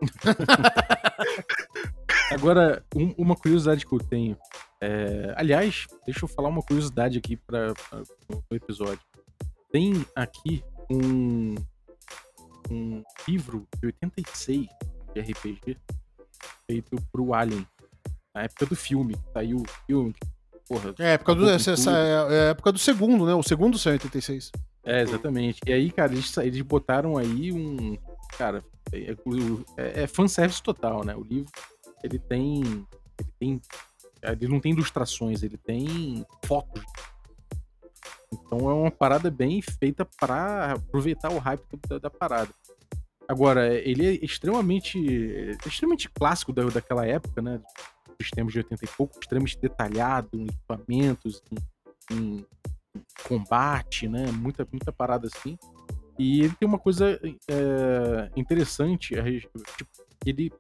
[SPEAKER 2] Agora, um- uma curiosidade que eu tenho. é, aliás, deixa eu falar uma curiosidade aqui para o episódio. Tem aqui um, um livro de 86 de RPG feito pro Alien. Na época do filme, que saiu o filme. Porra,
[SPEAKER 4] É época do, essa, essa é é época do segundo, né? O segundo saiu em 86.
[SPEAKER 2] É, exatamente. E aí, cara, eles, eles botaram aí um. Cara, é, o- é, é fanservice total, né? O livro, ele tem. Ele tem. Ele não tem ilustrações, ele tem fotos. Então é uma parada bem feita pra aproveitar o hype da, da parada. Agora, ele é extremamente. extremamente clássico da, daquela época, né? Sistemas de 80 e pouco, extremamente detalhado em equipamentos, em, em combate, né? Muita, muita parada assim. E ele tem uma coisa é, interessante, tipo, ele,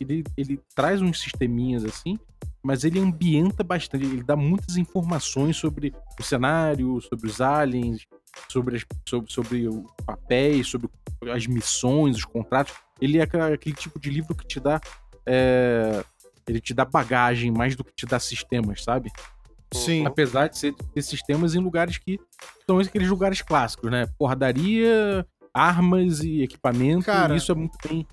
[SPEAKER 2] ele, ele traz uns sisteminhas assim, mas ele ambienta bastante, ele dá muitas informações sobre o cenário, sobre os aliens, sobre, as, sobre, sobre o papéis, sobre as missões, os contratos. Ele é aquele tipo de livro que te dá. é, ele te dá bagagem mais do que te dá sistemas, sabe?
[SPEAKER 4] Sim.
[SPEAKER 2] Apesar de ser, ter sistemas em lugares que são aqueles lugares clássicos, né? Porradaria, armas e equipamento,
[SPEAKER 4] Cara.
[SPEAKER 2] e isso é muito bem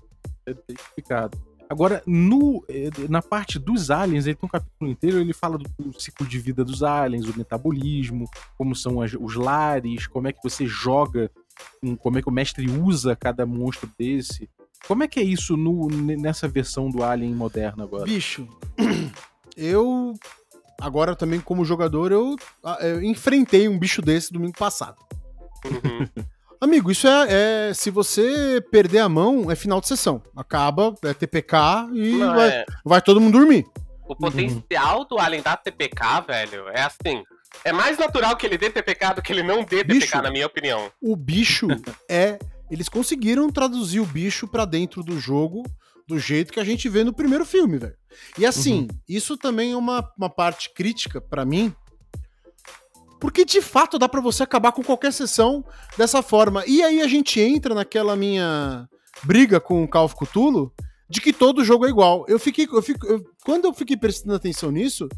[SPEAKER 2] é, explicado. Agora, no, eh, na parte dos aliens, ele tem um capítulo inteiro, ele fala do, do ciclo de vida dos aliens, o metabolismo, como são as- os lares, como é que você joga, um- como é que o mestre usa cada monstro desse. Como é que é isso no- ne- nessa versão do Alien moderno agora?
[SPEAKER 4] Bicho, eu. Agora também, como jogador, eu, ah, eu enfrentei um bicho desse domingo passado.
[SPEAKER 3] Uhum.
[SPEAKER 4] Amigo, isso é, é- Se você perder a mão, é final de sessão. Acaba, é TPK e
[SPEAKER 3] Não,
[SPEAKER 4] vai,
[SPEAKER 3] é,
[SPEAKER 4] vai todo mundo dormir.
[SPEAKER 3] o potencial do Alien da TPK, velho, é assim. É mais natural que ele dê TPK do que ele não dê TPK,
[SPEAKER 4] Bicho.
[SPEAKER 3] na minha opinião.
[SPEAKER 4] O bicho é. Eles conseguiram traduzir o bicho pra dentro do jogo do jeito que a gente vê no primeiro filme, velho. E assim, isso também é uma, uma parte crítica pra mim. Porque de fato dá pra você acabar com qualquer sessão dessa forma. E aí a gente entra naquela minha briga com o Call of Cthulhu de que todo jogo é igual. Eu fiquei. Eu fico, eu- quando eu fiquei prestando atenção nisso,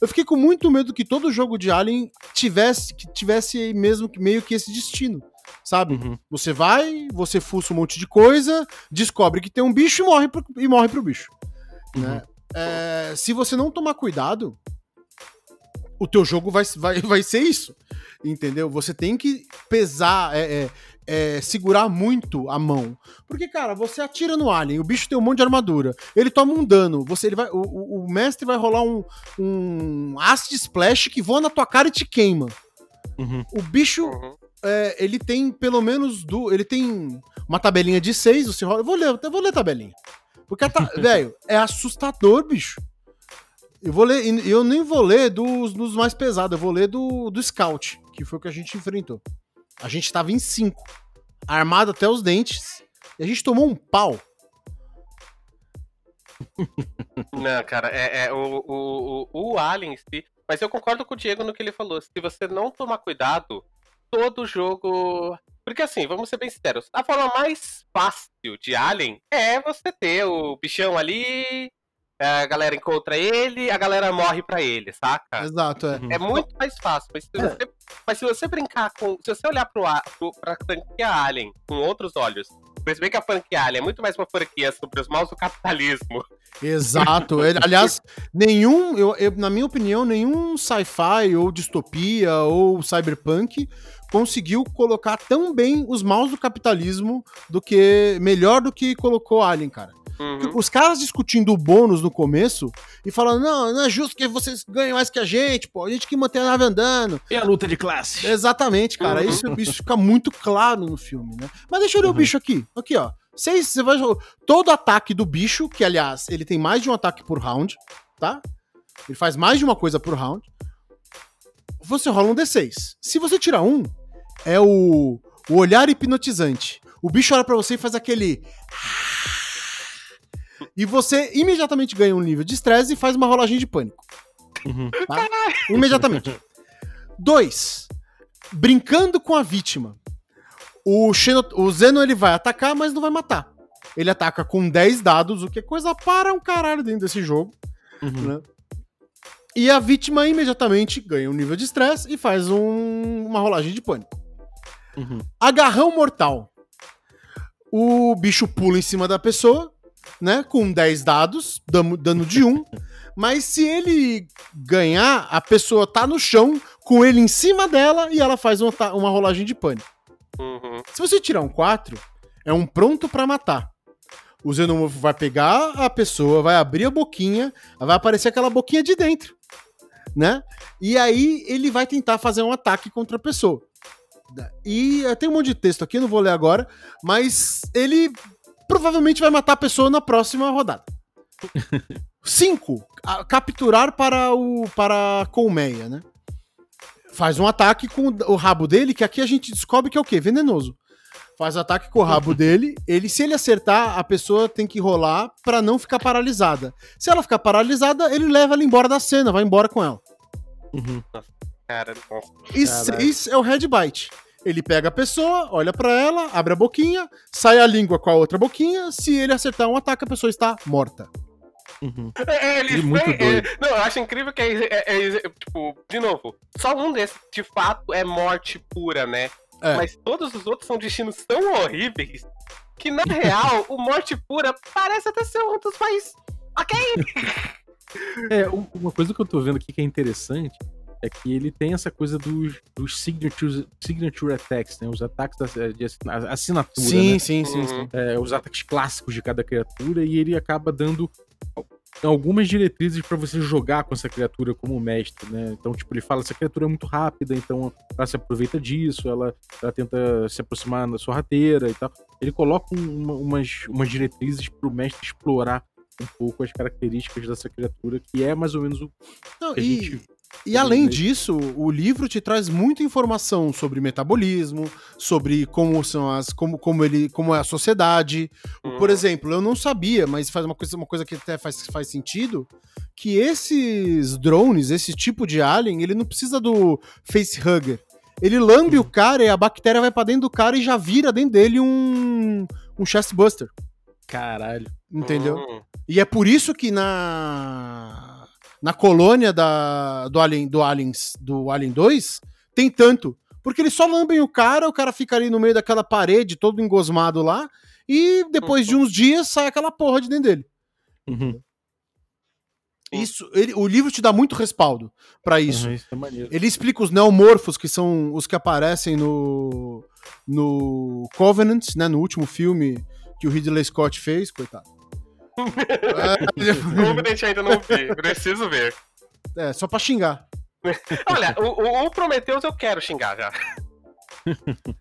[SPEAKER 4] eu fiquei com muito medo que todo jogo de Alien tivesse, que tivesse mesmo meio que esse destino. Sabe?
[SPEAKER 2] Uhum.
[SPEAKER 4] Você vai, você fuça um monte de coisa, descobre que tem um bicho e morre pro, e morre pro bicho. Né? É, se você não tomar cuidado, o teu jogo vai, vai, vai ser isso. Entendeu? Você tem que pesar, é, é, é, segurar muito a mão. Porque, cara, você atira no alien, o bicho tem um monte de armadura, ele toma um dano, você, ele vai, o, o- mestre vai rolar um, um acid splash que voa na tua cara e te queima.
[SPEAKER 2] Uhum.
[SPEAKER 4] O bicho
[SPEAKER 3] Uhum.
[SPEAKER 4] é, ele tem pelo menos do. Ele tem uma tabelinha de seis, você rola. Eu vou ler, eu vou ler a tabelinha. Porque, ta- velho, é assustador, bicho. Eu vou ler, eu nem vou ler dos, dos mais pesados, eu vou ler do, do Scout, que foi o que a gente enfrentou. A gente tava em cinco, armado até os dentes, e a gente tomou um pau.
[SPEAKER 3] Não, cara, é, é o, o, o, o Alien em si. Mas eu concordo com o Diego no que ele falou. Se você não tomar cuidado, todo jogo. Porque assim, vamos ser bem sinceros, a forma mais fácil de Alien é você ter o bichão ali, a galera encontra ele, a galera morre pra ele, saca?
[SPEAKER 4] Exato, é.
[SPEAKER 3] É muito mais fácil. Mas se, você, mas se você brincar com. Se você olhar pro, a- pro, pra franquia Alien com outros olhos, perceber que a franquia Alien é muito mais uma franquia sobre os maus do capitalismo.
[SPEAKER 4] Exato. Ele- aliás, nenhum, eu, eu- na minha opinião, nenhum sci-fi ou distopia ou cyberpunk conseguiu colocar tão bem os maus do capitalismo do que melhor do que colocou Alien, cara.
[SPEAKER 3] Uhum.
[SPEAKER 4] Os caras discutindo o bônus no começo e falando, não, não é justo que vocês ganhem mais que a gente, pô, a gente que mantém a nave andando.
[SPEAKER 2] E a luta de classe?
[SPEAKER 4] Exatamente, cara.
[SPEAKER 3] Uhum.
[SPEAKER 4] Isso, isso fica muito claro no filme, né? Mas deixa eu ler o
[SPEAKER 2] Uhum.
[SPEAKER 4] bicho aqui. Aqui, ó. Seis, você vai. Todo ataque do bicho, que aliás, ele tem mais de um ataque por round, tá? Ele faz mais de uma coisa por round. Você rola um D6. Se você tirar um, é o, o olhar hipnotizante. O bicho olha pra você e faz aquele. E você imediatamente ganha um nível de estresse e faz uma rolagem de pânico.
[SPEAKER 2] Uhum.
[SPEAKER 4] Tá? Imediatamente. Dois. Brincando com a vítima. O, Xeno, o Zeno ele vai atacar, mas não vai matar. Ele ataca com 10 dados, o que é coisa para um caralho dentro desse jogo.
[SPEAKER 2] Uhum.
[SPEAKER 4] Né? E a vítima imediatamente ganha um nível de estresse e faz um- uma rolagem de pânico.
[SPEAKER 2] Uhum.
[SPEAKER 4] Agarrão mortal. O bicho pula em cima da pessoa, né? Com 10 dados, dano, de 1. Mas se ele ganhar, a pessoa tá no chão com ele em cima dela e ela faz uma, uma rolagem de pânico.
[SPEAKER 3] Uhum.
[SPEAKER 4] Se você tirar um 4, é um pronto pra matar. O xenomorfo vai pegar a pessoa, vai abrir a boquinha, vai aparecer aquela boquinha de dentro, né? E aí ele vai tentar fazer um ataque contra a pessoa. E eh, tem um monte de texto aqui, não vou ler agora, mas ele provavelmente vai matar a pessoa na próxima rodada. 5. Capturar para o para a colmeia, né? Faz um ataque com o rabo dele, que aqui a gente descobre que é o quê? Venenoso. Faz ataque com o rabo dele. Ele, se ele acertar, a pessoa tem que rolar pra não ficar paralisada. Se ela ficar paralisada, ele leva ela embora da cena, vai embora com ela.
[SPEAKER 2] Uhum.
[SPEAKER 3] Cara.
[SPEAKER 4] E
[SPEAKER 2] Caralho.
[SPEAKER 4] seis é o head bite. Ele pega a pessoa, olha pra ela, abre a boquinha, sai a língua com a outra boquinha. Se ele acertar um ataque, a pessoa está morta.
[SPEAKER 2] Uhum.
[SPEAKER 3] É,
[SPEAKER 2] Ele
[SPEAKER 3] Ele
[SPEAKER 2] é muito
[SPEAKER 3] foi- é,
[SPEAKER 2] doido.
[SPEAKER 3] não, eu acho incrível que é, é- é- tipo, de novo, só um desses de fato é morte pura, né?
[SPEAKER 4] É.
[SPEAKER 3] Mas todos os outros são destinos tão horríveis que, na real, o morte pura parece até ser um dos mais. Ok!
[SPEAKER 2] É, um- uma coisa que eu tô vendo aqui que é interessante é que ele tem essa coisa dos, dos signature, signature attacks, né? Os ataques da- de assina- assinatura, né?
[SPEAKER 4] sim,
[SPEAKER 3] Uhum.
[SPEAKER 2] É, os ataques clássicos de cada criatura e ele acaba dando algumas diretrizes pra você jogar com essa criatura como mestre, né? Então, tipo, ele fala, essa criatura é muito rápida, então ela se aproveita disso, ela, ela tenta se aproximar da sua rateira e tal. Ele coloca um- uma- umas, umas diretrizes pro mestre explorar um pouco as características dessa criatura, que é mais ou menos o
[SPEAKER 4] Não,
[SPEAKER 2] que a
[SPEAKER 4] e,
[SPEAKER 2] gente
[SPEAKER 4] e além disso, o livro te traz muita informação sobre metabolismo, sobre como são as. como, como ele. como é a sociedade. Por
[SPEAKER 3] Uhum.
[SPEAKER 4] exemplo, eu não sabia, mas faz uma coisa, uma coisa que até faz, faz sentido. Que esses drones, esse tipo de alien, ele não precisa do facehugger. Ele lambe o cara e a bactéria vai pra dentro do cara e já vira dentro dele um. um chestbuster.
[SPEAKER 2] Caralho.
[SPEAKER 4] Entendeu?
[SPEAKER 3] Uhum.
[SPEAKER 4] E é por isso que na na colônia da, do Alien do Aliens do Alien 2 tem tanto, porque eles só lambem o cara, o cara fica ali no meio daquela parede todo engosmado lá e depois de uns dias sai aquela porra de dentro dele.
[SPEAKER 2] Uhum.
[SPEAKER 4] Isso, ele- o livro te dá muito respaldo pra isso.
[SPEAKER 2] Uhum, isso é.
[SPEAKER 4] Ele explica os neomorfos, que são os que aparecem no no Covenant, né, no último filme que o Ridley Scott fez, coitado.
[SPEAKER 3] Covenant ainda não vi, preciso ver.
[SPEAKER 4] é, só pra xingar.
[SPEAKER 3] Olha, o, o, o Prometheus eu quero xingar já.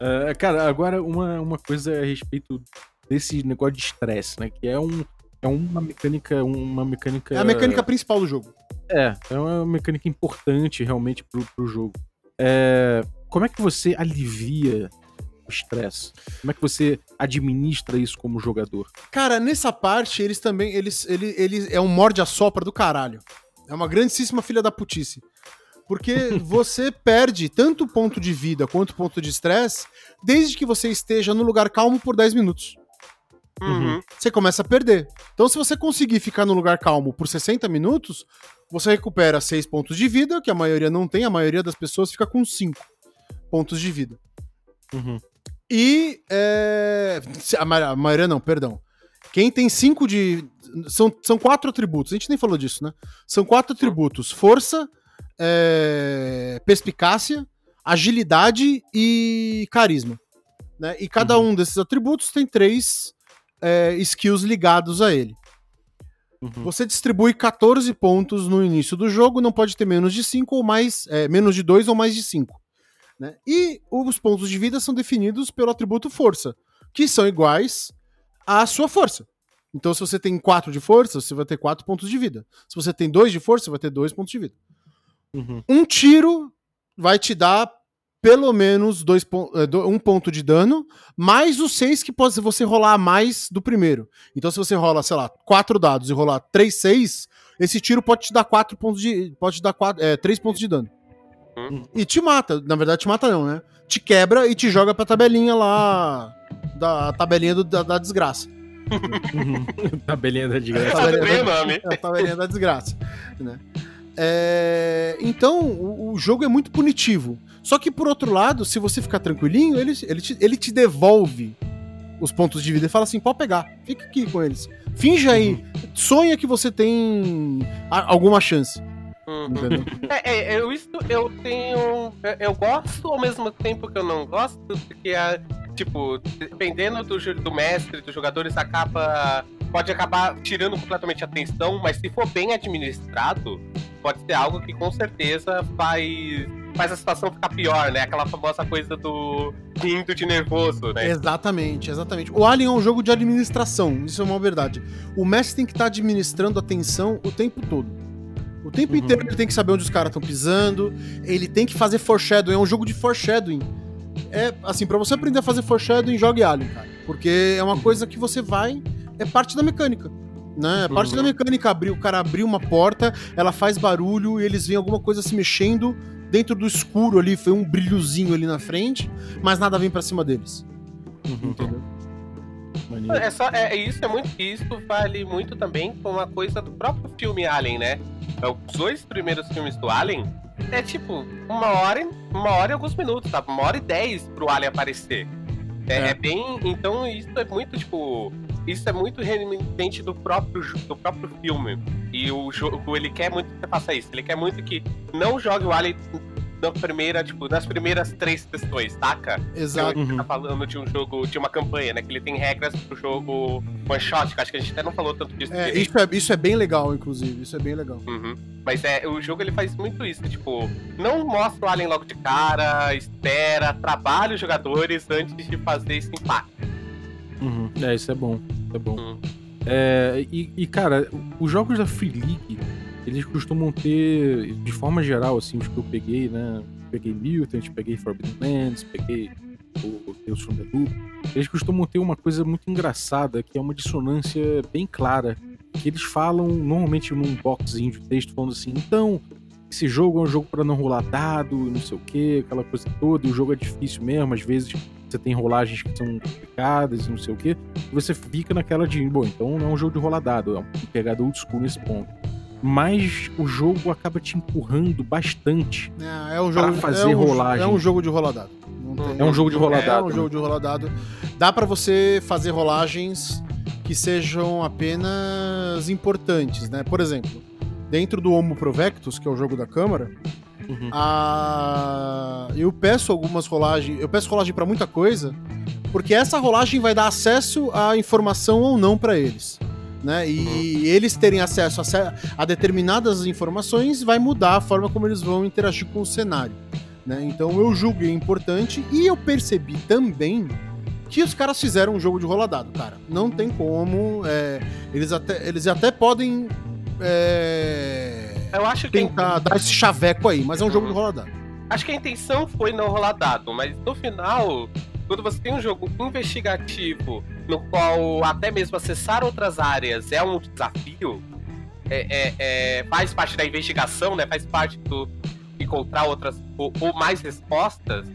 [SPEAKER 2] É, cara, agora uma, uma coisa a respeito desse negócio de estresse, né? Que é, um, é uma mecânica. Uma mecânica.
[SPEAKER 4] É a mecânica principal do jogo.
[SPEAKER 2] É, é uma mecânica importante realmente pro, pro jogo. É, como é que você alivia estresse? Como é que você administra isso como jogador?
[SPEAKER 4] Cara, nessa parte, eles também. Eles, ele, ele é um morde-a-sopra do caralho. É uma grandíssima filha da putice. Porque você perde tanto ponto de vida quanto ponto de estresse desde que você esteja no lugar calmo por 10 minutos.
[SPEAKER 3] Uhum.
[SPEAKER 4] Você começa a perder. Então, se você conseguir ficar no lugar calmo por 60 minutos, você recupera 6 pontos de vida, que a maioria não tem, a maioria das pessoas fica com 5 pontos de vida.
[SPEAKER 2] Uhum.
[SPEAKER 4] E. é, a, ma- a maioria não, perdão. Quem tem cinco de. São, são quatro atributos, a gente nem falou disso, né? São quatro atributos: força, é, perspicácia, agilidade e carisma. Né? E cada um desses atributos tem três é, skills ligados a ele.
[SPEAKER 2] Uhum.
[SPEAKER 4] Você distribui 14 pontos no início do jogo, não pode ter menos de 5 ou mais. é, menos de 2 ou mais de 5. Né? E os pontos de vida são definidos pelo atributo força, que são iguais à sua força. Então, se você tem 4 de força, você vai ter 4 pontos de vida. Se você tem 2 de força, você vai ter 2 pontos de vida.
[SPEAKER 2] Uhum.
[SPEAKER 4] Um tiro vai te dar pelo menos dois eh, um ponto de dano, mais os seis que pode você rolar a mais do primeiro. Então, se você rola, sei lá, quatro dados e rolar três, seis, esse tiro pode te dar quatro pontos de. Pode te dar quatro, é, três pontos de dano.
[SPEAKER 3] Hum.
[SPEAKER 4] E te mata. Na verdade, te mata não, né? Te quebra e te joga pra tabelinha lá. Da tabelinha do- da, da desgraça.
[SPEAKER 2] Uhum. Tabelinha da desgraça.
[SPEAKER 3] O nome.
[SPEAKER 4] É a tabelinha da desgraça. Né? É, então, o, o jogo é muito punitivo. Só que, por outro lado, se você ficar tranquilinho, ele, ele, te, ele te devolve os pontos de vida e fala assim: pode pegar, fica aqui com eles. Finge aí, sonha que você tem alguma chance.
[SPEAKER 3] Uhum.
[SPEAKER 4] Entendeu?
[SPEAKER 3] É, é, eu, isso eu tenho. Eu, eu gosto ao mesmo tempo que eu não gosto, porque, a, tipo, dependendo do, do mestre, dos jogadores, acaba. Pode acabar tirando completamente a atenção, mas se for bem administrado, pode ser algo que com certeza faz, faz a situação ficar pior, né? Aquela famosa coisa do rindo de nervoso, né?
[SPEAKER 4] Exatamente, exatamente. O Alien é um jogo de administração, isso é uma verdade. O mestre tem que estar administrando a tensão o tempo todo. O tempo
[SPEAKER 2] Uhum.
[SPEAKER 4] inteiro ele tem que saber onde os caras estão pisando, ele tem que fazer foreshadowing, é um jogo de foreshadowing. É, assim, pra você aprender a fazer foreshadowing, jogue Alien, cara. Porque é uma coisa que você vai, é parte da mecânica. Né? É parte
[SPEAKER 3] Uhum.
[SPEAKER 4] da mecânica abrir, o cara abrir uma porta, ela faz barulho e eles veem alguma coisa se mexendo dentro do escuro ali, foi um brilhozinho ali na frente, mas nada vem pra cima deles.
[SPEAKER 2] Uhum.
[SPEAKER 4] Entendeu?
[SPEAKER 2] Maneiro.
[SPEAKER 3] É só, é, isso é muito. Isso vale muito também com uma coisa do próprio filme Alien, né? Os dois primeiros filmes do Alien é tipo uma hora, uma hora e alguns minutos, tá? Uma hora e dez pro Alien aparecer. É,
[SPEAKER 4] É.
[SPEAKER 3] é bem. Então isso é muito, tipo. Isso é muito remetente do próprio, do próprio filme. E o jogo, ele quer muito que você faça isso. Ele quer muito que não jogue o Alien na primeira, tipo, nas primeiras três sessões, saca?
[SPEAKER 4] Exato.
[SPEAKER 3] Então, a gente
[SPEAKER 2] Uhum.
[SPEAKER 3] tá falando de um jogo, de uma campanha, né? Que ele tem regras pro jogo one shot, que acho que a gente até não falou tanto disso.
[SPEAKER 4] É, isso, é, isso é bem legal, inclusive. Isso é bem legal.
[SPEAKER 3] Uhum. Mas é, o jogo ele faz muito isso, tipo, não mostra o Alien logo de cara, espera, trabalha os jogadores antes de fazer esse impacto.
[SPEAKER 2] Uhum. É, isso é bom. Isso é bom.
[SPEAKER 3] Uhum.
[SPEAKER 2] É, e, e, cara, os jogos da Free League, eles costumam ter, de forma geral, assim, os que eu peguei, né? Peguei Mutant, peguei Forbidden Lands, peguei o Tales from the Loop. Eles costumam ter uma coisa muito engraçada, que é uma dissonância bem clara. Que eles falam, normalmente num boxzinho de texto, falando assim, então, esse jogo é um jogo para não rolar dado, não sei o que, aquela coisa toda, e o jogo é difícil mesmo, às vezes você tem rolagens que são complicadas e não sei o que, e você fica naquela de, bom, então não é um jogo de rolar dado, é um pegada old school nesse ponto. Mas o jogo acaba te empurrando bastante.
[SPEAKER 4] É, é um jogo,
[SPEAKER 2] Pra fazer
[SPEAKER 4] é um,
[SPEAKER 2] rolagem.
[SPEAKER 4] É um jogo de roladado. Tem-
[SPEAKER 2] É um jogo de rolar
[SPEAKER 4] É um
[SPEAKER 2] né?
[SPEAKER 4] jogo de roladado. Dá pra você fazer rolagens que sejam apenas importantes, né? Por exemplo, dentro do Homo Provectus, que é o jogo da câmara,
[SPEAKER 2] Uhum.
[SPEAKER 4] a... eu peço algumas rolagens, eu peço rolagem pra muita coisa, porque essa rolagem vai dar acesso à informação ou não pra eles. Né? E eles terem acesso a, a determinadas informações vai mudar a forma como eles vão interagir com o cenário. Né? Então eu julguei importante e eu percebi também que os caras fizeram um jogo de roladado, cara. Não tem como. é, eles, até, eles até podem é,
[SPEAKER 3] Eu acho que,
[SPEAKER 4] tentar dar esse chaveco aí, mas é um jogo de roladado.
[SPEAKER 3] acho que a intenção foi não rolar dado, mas no final, quando você tem um jogo investigativo, no qual até mesmo acessar outras áreas é um desafio, é, é- é- faz parte da investigação, né? Faz parte do encontrar outras ou, ou mais respostas.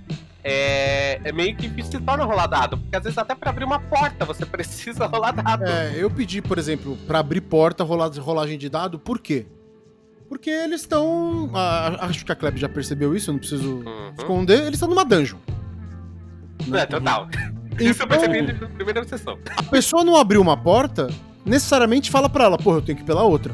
[SPEAKER 3] É, é meio que se torna rolar dado, porque às vezes até para abrir uma porta você precisa rolar dado.
[SPEAKER 4] É, eu pedi, por exemplo, pra abrir porta, rolar rolagem de dado, por quê? Porque eles estão. acho que a Kleb já percebeu isso, eu não preciso
[SPEAKER 3] Uhum.
[SPEAKER 4] esconder. Eles estão numa dungeon.
[SPEAKER 3] É, total. Isso eu
[SPEAKER 4] Então,
[SPEAKER 3] percebi na primeira sessão.
[SPEAKER 4] a pessoa não abriu uma porta, necessariamente fala pra ela, porra, eu tenho que ir pela outra.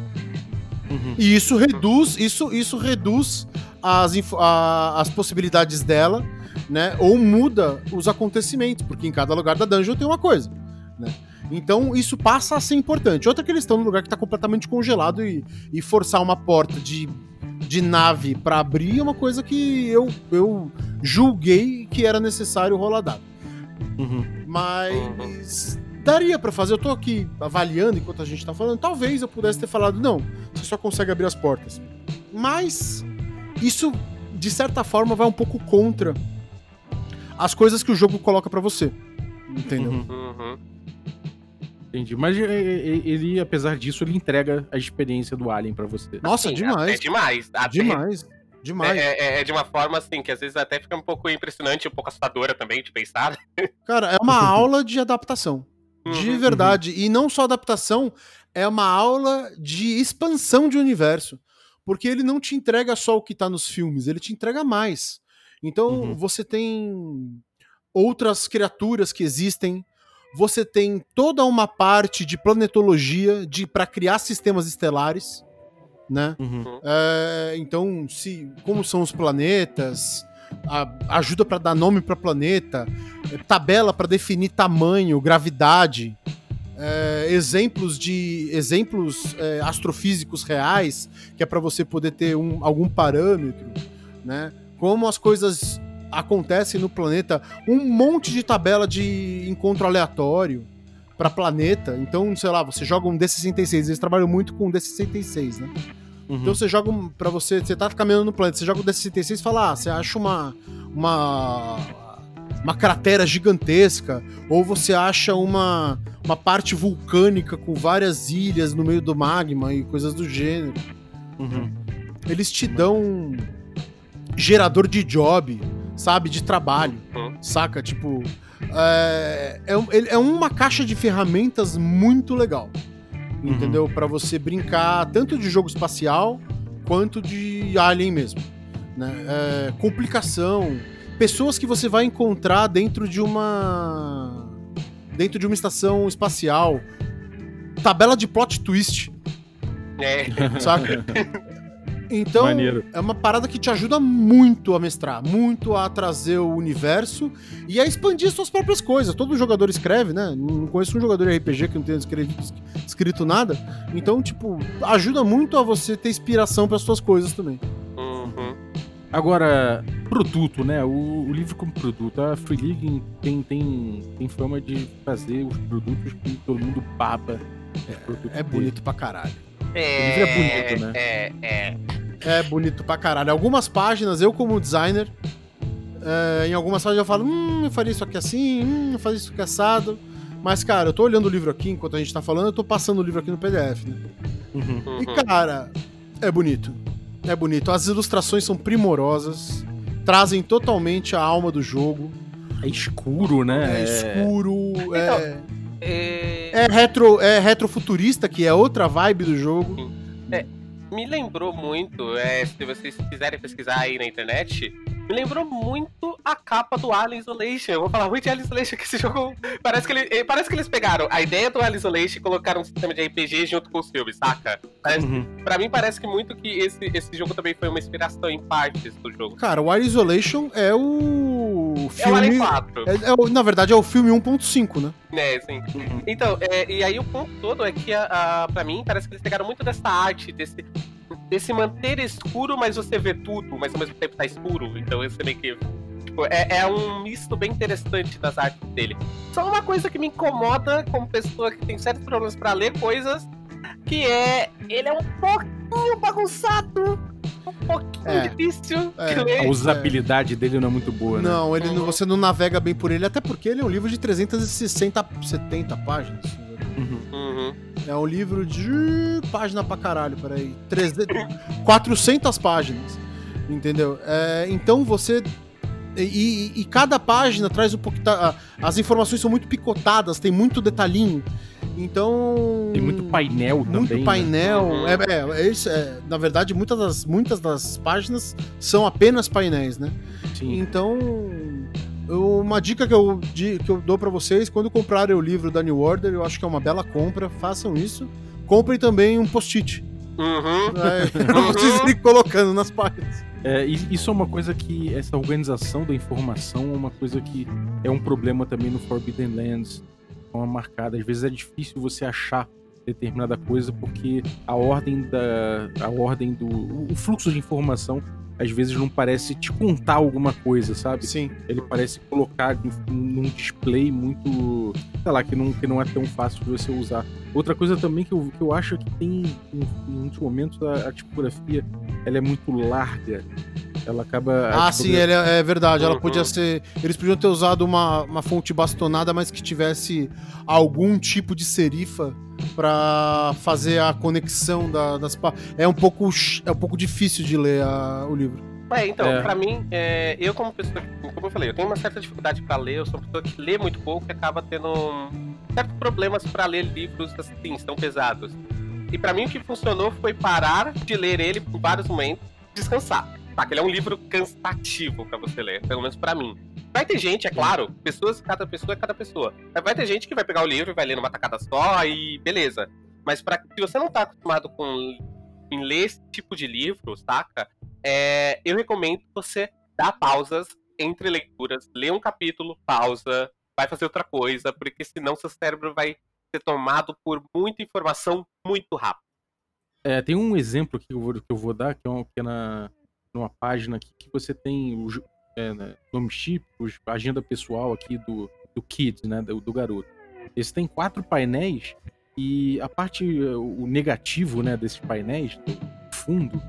[SPEAKER 2] Uhum.
[SPEAKER 4] E isso reduz, isso, isso reduz as, a- as possibilidades dela, né? Ou muda os acontecimentos, porque em cada lugar da dungeon tem uma coisa, né? Então isso passa a ser importante. Outra que eles estão num lugar que tá completamente congelado e, e forçar uma porta de, de nave pra abrir é uma coisa que eu, eu julguei que era necessário rolar dado.
[SPEAKER 2] Uhum.
[SPEAKER 4] Mas daria pra fazer. Eu tô aqui avaliando enquanto a gente tá falando. Talvez eu pudesse ter falado, não, você só consegue abrir as portas. Mas isso, de certa forma, vai um pouco contra as coisas que o jogo coloca pra você. Entendeu?
[SPEAKER 2] Uhum.
[SPEAKER 3] Uhum.
[SPEAKER 2] Entendi. Mas é, é, ele, apesar disso, ele entrega a experiência do Alien pra você.
[SPEAKER 4] Nossa,
[SPEAKER 3] Sim,
[SPEAKER 4] demais.
[SPEAKER 3] É demais. Até-
[SPEAKER 4] Demais. Demais.
[SPEAKER 3] É, é- é de uma forma assim, que às vezes até fica um pouco impressionante, um pouco assustadora também de pensar.
[SPEAKER 4] Cara, é uma aula de adaptação. De
[SPEAKER 3] Uhum.
[SPEAKER 4] verdade. E não só adaptação, é uma aula de expansão de universo. Porque ele não te entrega só o que tá nos filmes, ele te entrega mais. Então
[SPEAKER 2] Uhum.
[SPEAKER 4] você tem outras criaturas que existem, Você tem toda uma parte de planetologia de para criar sistemas estelares, né?
[SPEAKER 2] Uhum.
[SPEAKER 4] É, então, se como são os planetas, a- ajuda para dar nome para planeta, é, tabela para definir tamanho, gravidade, é, exemplos de exemplos é, astrofísicos reais, que é para você poder ter um- algum parâmetro, né? Como as coisas acontecem no planeta, um monte de tabela de encontro aleatório para planeta. Então, sei lá, você joga um D66, eles trabalham muito com D66, né?
[SPEAKER 2] Uhum.
[SPEAKER 4] Então você joga um, pra você, você tá caminhando no planeta, você joga o D66 e fala, ah, você acha uma uma uma cratera gigantesca ou você acha uma uma parte vulcânica com várias ilhas no meio do magma e coisas do gênero.
[SPEAKER 2] Uhum.
[SPEAKER 4] Eles te dão gerador de job, sabe, de trabalho,
[SPEAKER 3] Uhum.
[SPEAKER 4] saca? Tipo, é, é, é uma caixa de ferramentas muito legal, entendeu? Pra você brincar tanto de jogo espacial quanto de Alien mesmo, né? É, complicação, pessoas que você vai encontrar dentro de uma dentro de uma estação espacial, tabela de plot twist,
[SPEAKER 3] É.
[SPEAKER 4] saca? Então,
[SPEAKER 2] Maneiro.
[SPEAKER 4] é uma parada que te ajuda muito a mestrar, muito a trazer o universo e a expandir suas próprias coisas. Todo jogador escreve, né? Não conheço um jogador de RPG que não tenha escrito nada. Então, tipo, ajuda muito a você ter inspiração para suas coisas também.
[SPEAKER 3] Uhum.
[SPEAKER 2] Agora, produto, né? O, o livro como produto. A Free League tem, tem, tem fama de fazer os produtos que todo mundo baba.
[SPEAKER 4] É
[SPEAKER 2] dele.
[SPEAKER 4] bonito pra caralho.
[SPEAKER 3] É,
[SPEAKER 2] livro é bonito, né?
[SPEAKER 3] É, é.
[SPEAKER 4] É bonito pra caralho. Algumas páginas, eu como designer, é, em algumas páginas eu falo, hum, eu faria isso aqui assim, hum, eu faria isso aqui assado. Mas, cara, eu tô olhando o livro aqui, enquanto a gente tá falando, eu tô passando o livro aqui no PDF, né?
[SPEAKER 2] Uhum.
[SPEAKER 3] Uhum.
[SPEAKER 4] E, cara, é bonito. É bonito. As ilustrações são primorosas, trazem totalmente a alma do jogo.
[SPEAKER 2] É escuro, né?
[SPEAKER 4] É, escuro, é,
[SPEAKER 3] É,
[SPEAKER 4] é retro, é retrofuturista, que é outra vibe do jogo.
[SPEAKER 3] Me lembrou muito, é, se vocês quiserem pesquisar aí na internet, me lembrou muito a capa do Alien Isolation. Eu vou falar muito de Alien Isolation, que esse jogo. Parece que, ele, eh, parece que eles pegaram a ideia do Alien Isolation e colocaram um sistema de RPG junto com os filmes, saca? Parece,
[SPEAKER 2] Uhum.
[SPEAKER 3] Pra mim parece que muito que esse, esse jogo também foi uma inspiração em partes do jogo.
[SPEAKER 4] Cara, o Wire Isolation é o
[SPEAKER 3] É o
[SPEAKER 4] filme.
[SPEAKER 3] Alien 4.
[SPEAKER 4] é- é o- na verdade, é o filme 1.5, né?
[SPEAKER 3] né, sim.
[SPEAKER 2] Uhum.
[SPEAKER 3] Então, é, e aí o ponto todo é que, a, a, pra mim, parece que eles pegaram muito dessa arte, desse, desse manter escuro, mas você vê tudo, mas ao mesmo tempo tá escuro. Então, esse meio que. Tipo, é, é um misto bem interessante das artes dele. Só uma coisa que me incomoda como pessoa que tem sérios problemas pra ler coisas, que é. Ele é um pouquinho bagunçado. Um pouquinho
[SPEAKER 4] É.
[SPEAKER 3] difícil
[SPEAKER 4] É.
[SPEAKER 3] de
[SPEAKER 2] A
[SPEAKER 3] ler.
[SPEAKER 2] usabilidade dele não é muito boa, né?
[SPEAKER 4] Não, ele não- você não navega bem por ele, até porque ele é um livro de 360, 70 páginas.
[SPEAKER 2] Uhum.
[SPEAKER 4] É um livro de página pra caralho, peraí. 300, 400 páginas, entendeu? É, então você... E, e- e cada página traz um pouco... tá, As informações são muito picotadas, tem muito detalhinho. Então...
[SPEAKER 2] Tem muito painel
[SPEAKER 4] Muito
[SPEAKER 2] também. né?
[SPEAKER 4] painel.
[SPEAKER 3] Uhum.
[SPEAKER 4] É, é, é é, na verdade, muitas das, muitas das páginas são apenas painéis, né?
[SPEAKER 2] Sim.
[SPEAKER 4] Então, eu- uma dica que eu, que eu dou pra vocês, quando comprarem o livro da New Order, eu acho que é uma bela compra, façam isso. Comprem também um post-it,
[SPEAKER 3] Uhum.
[SPEAKER 4] né? pra vocês colocando nas páginas.
[SPEAKER 2] É, e isso é uma coisa que essa organização da informação é uma coisa que é um problema também no Forbidden Lands. É Uma marcada. Às vezes é difícil você achar determinada coisa porque a ordem da a ordem do o fluxo de informação às vezes não parece te contar alguma coisa, sabe?
[SPEAKER 4] Sim.
[SPEAKER 2] Ele parece colocar num display muito, sei lá, que não, que não é tão fácil de você usar. Outra coisa também que eu, que eu acho é que tem, em, em muitos momentos, a, a tipografia, ela é muito larga. Ela acaba...
[SPEAKER 4] Ah, sim, ele é, é verdade. Ela
[SPEAKER 3] Uhum.
[SPEAKER 4] podia ser. Eles podiam ter usado uma, uma fonte bastonada, mas que tivesse algum tipo de serifa pra fazer a conexão da- das É um pouco é um pouco difícil de ler a- o livro.
[SPEAKER 3] É, então,
[SPEAKER 2] É.
[SPEAKER 3] pra mim, é, eu como pessoa, como eu falei, eu tenho uma certa dificuldade pra ler, eu sou uma pessoa que lê muito pouco e acaba tendo certos problemas pra ler livros assim, tão pesados. E pra mim o que funcionou foi parar de ler ele por vários momentos, descansar. Tá, que ele é um livro cansativo pra você ler, pelo menos pra mim. Vai ter gente, é claro, pessoas, cada pessoa é cada pessoa. Vai ter gente que vai pegar o livro e vai ler numa tacada só e beleza. Mas pra, se você não tá acostumado com em ler esse tipo de livro, saca? É, eu recomendo você dar pausas entre leituras, ler um capítulo, pausa, vai fazer outra coisa, porque senão seu cérebro vai ser tomado por muita informação muito rápido.
[SPEAKER 2] É, tem um exemplo aqui que eu vou, que eu vou dar, que é, uma, que é numa página aqui que você tem o é, né, nome típicos, agenda pessoal aqui do, do kid, né, do, do garoto. Esse tem quatro painéis e a parte, o negativo, né, desses painéis, do fundo,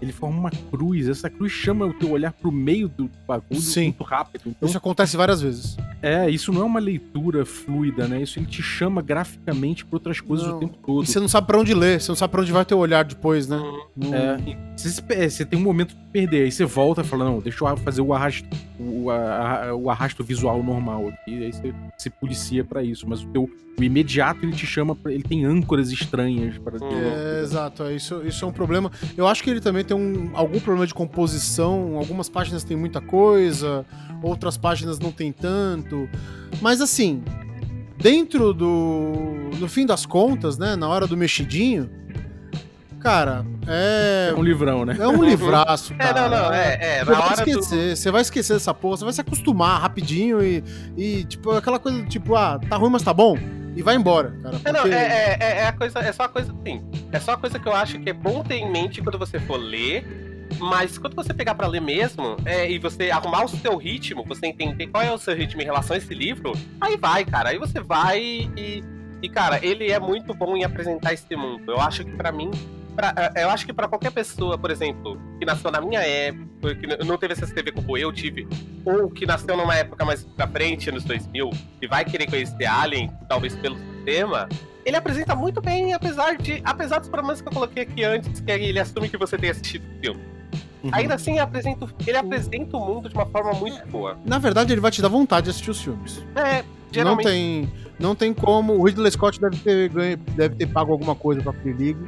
[SPEAKER 2] ele forma uma cruz. Essa cruz chama o teu olhar pro meio do bagulho
[SPEAKER 4] Sim.
[SPEAKER 2] muito rápido. Então,
[SPEAKER 4] Isso acontece várias vezes.
[SPEAKER 2] é, isso não é uma leitura fluida, né? Isso ele te chama graficamente pra outras coisas
[SPEAKER 4] Não.
[SPEAKER 2] o tempo todo.
[SPEAKER 4] E você não sabe pra onde ler, você não sabe pra onde vai teu olhar depois, né?
[SPEAKER 3] Uhum.
[SPEAKER 2] É, você, você tem um momento de perder, aí você volta e fala, não, deixa eu fazer o arrasto, o, a- o arrasto visual normal aqui, aí você se policia pra isso, mas o teu o imediato ele te chama, ele tem âncoras estranhas para.
[SPEAKER 4] É, exato, é, isso, isso é um problema. Eu acho que ele também tem um, algum problema de composição. Algumas páginas tem muita coisa, outras páginas não tem tanto. Mas assim, dentro do. No fim das contas, né? Na hora do mexidinho, cara, é.
[SPEAKER 2] É um livrão, né?
[SPEAKER 4] É um livraço,
[SPEAKER 3] É,
[SPEAKER 4] cara.
[SPEAKER 3] não, não, é, é,
[SPEAKER 4] Você vai
[SPEAKER 3] hora do...
[SPEAKER 4] esquecer, você vai esquecer dessa porra, você vai se acostumar rapidinho e, e tipo, aquela coisa tipo, ah, tá ruim, mas tá bom, e vai embora, cara.
[SPEAKER 3] É, não,
[SPEAKER 4] porque-
[SPEAKER 3] é, é, é, é a coisa, é só a coisa assim. É só a coisa que eu acho que é bom ter em mente quando você for ler. Mas quando você pegar pra ler mesmo, é, e você arrumar o seu ritmo, você entender qual é o seu ritmo em relação a esse livro, aí vai, cara. Aí você vai e. E, cara, ele é muito bom em apresentar esse mundo. Eu acho que pra mim. Pra- é, eu acho que pra qualquer pessoa, por exemplo, que nasceu na minha época, que não teve essa TV como eu tive, ou que nasceu numa época mais pra frente, anos 2000, e vai querer conhecer Alien, talvez pelo tema, ele apresenta muito bem, apesar de apesar dos problemas que eu coloquei aqui antes, que ele assume que você tem assistido o filme.
[SPEAKER 2] Uhum.
[SPEAKER 3] Ainda assim, apresenta, ele apresenta o mundo de uma forma muito boa.
[SPEAKER 4] Na verdade, ele vai te dar vontade de assistir os filmes.
[SPEAKER 3] É,
[SPEAKER 4] Não
[SPEAKER 3] geralmente.
[SPEAKER 4] tem, não tem como. O Ridley Scott deve ter, ganho, deve ter pago alguma coisa pra Free League.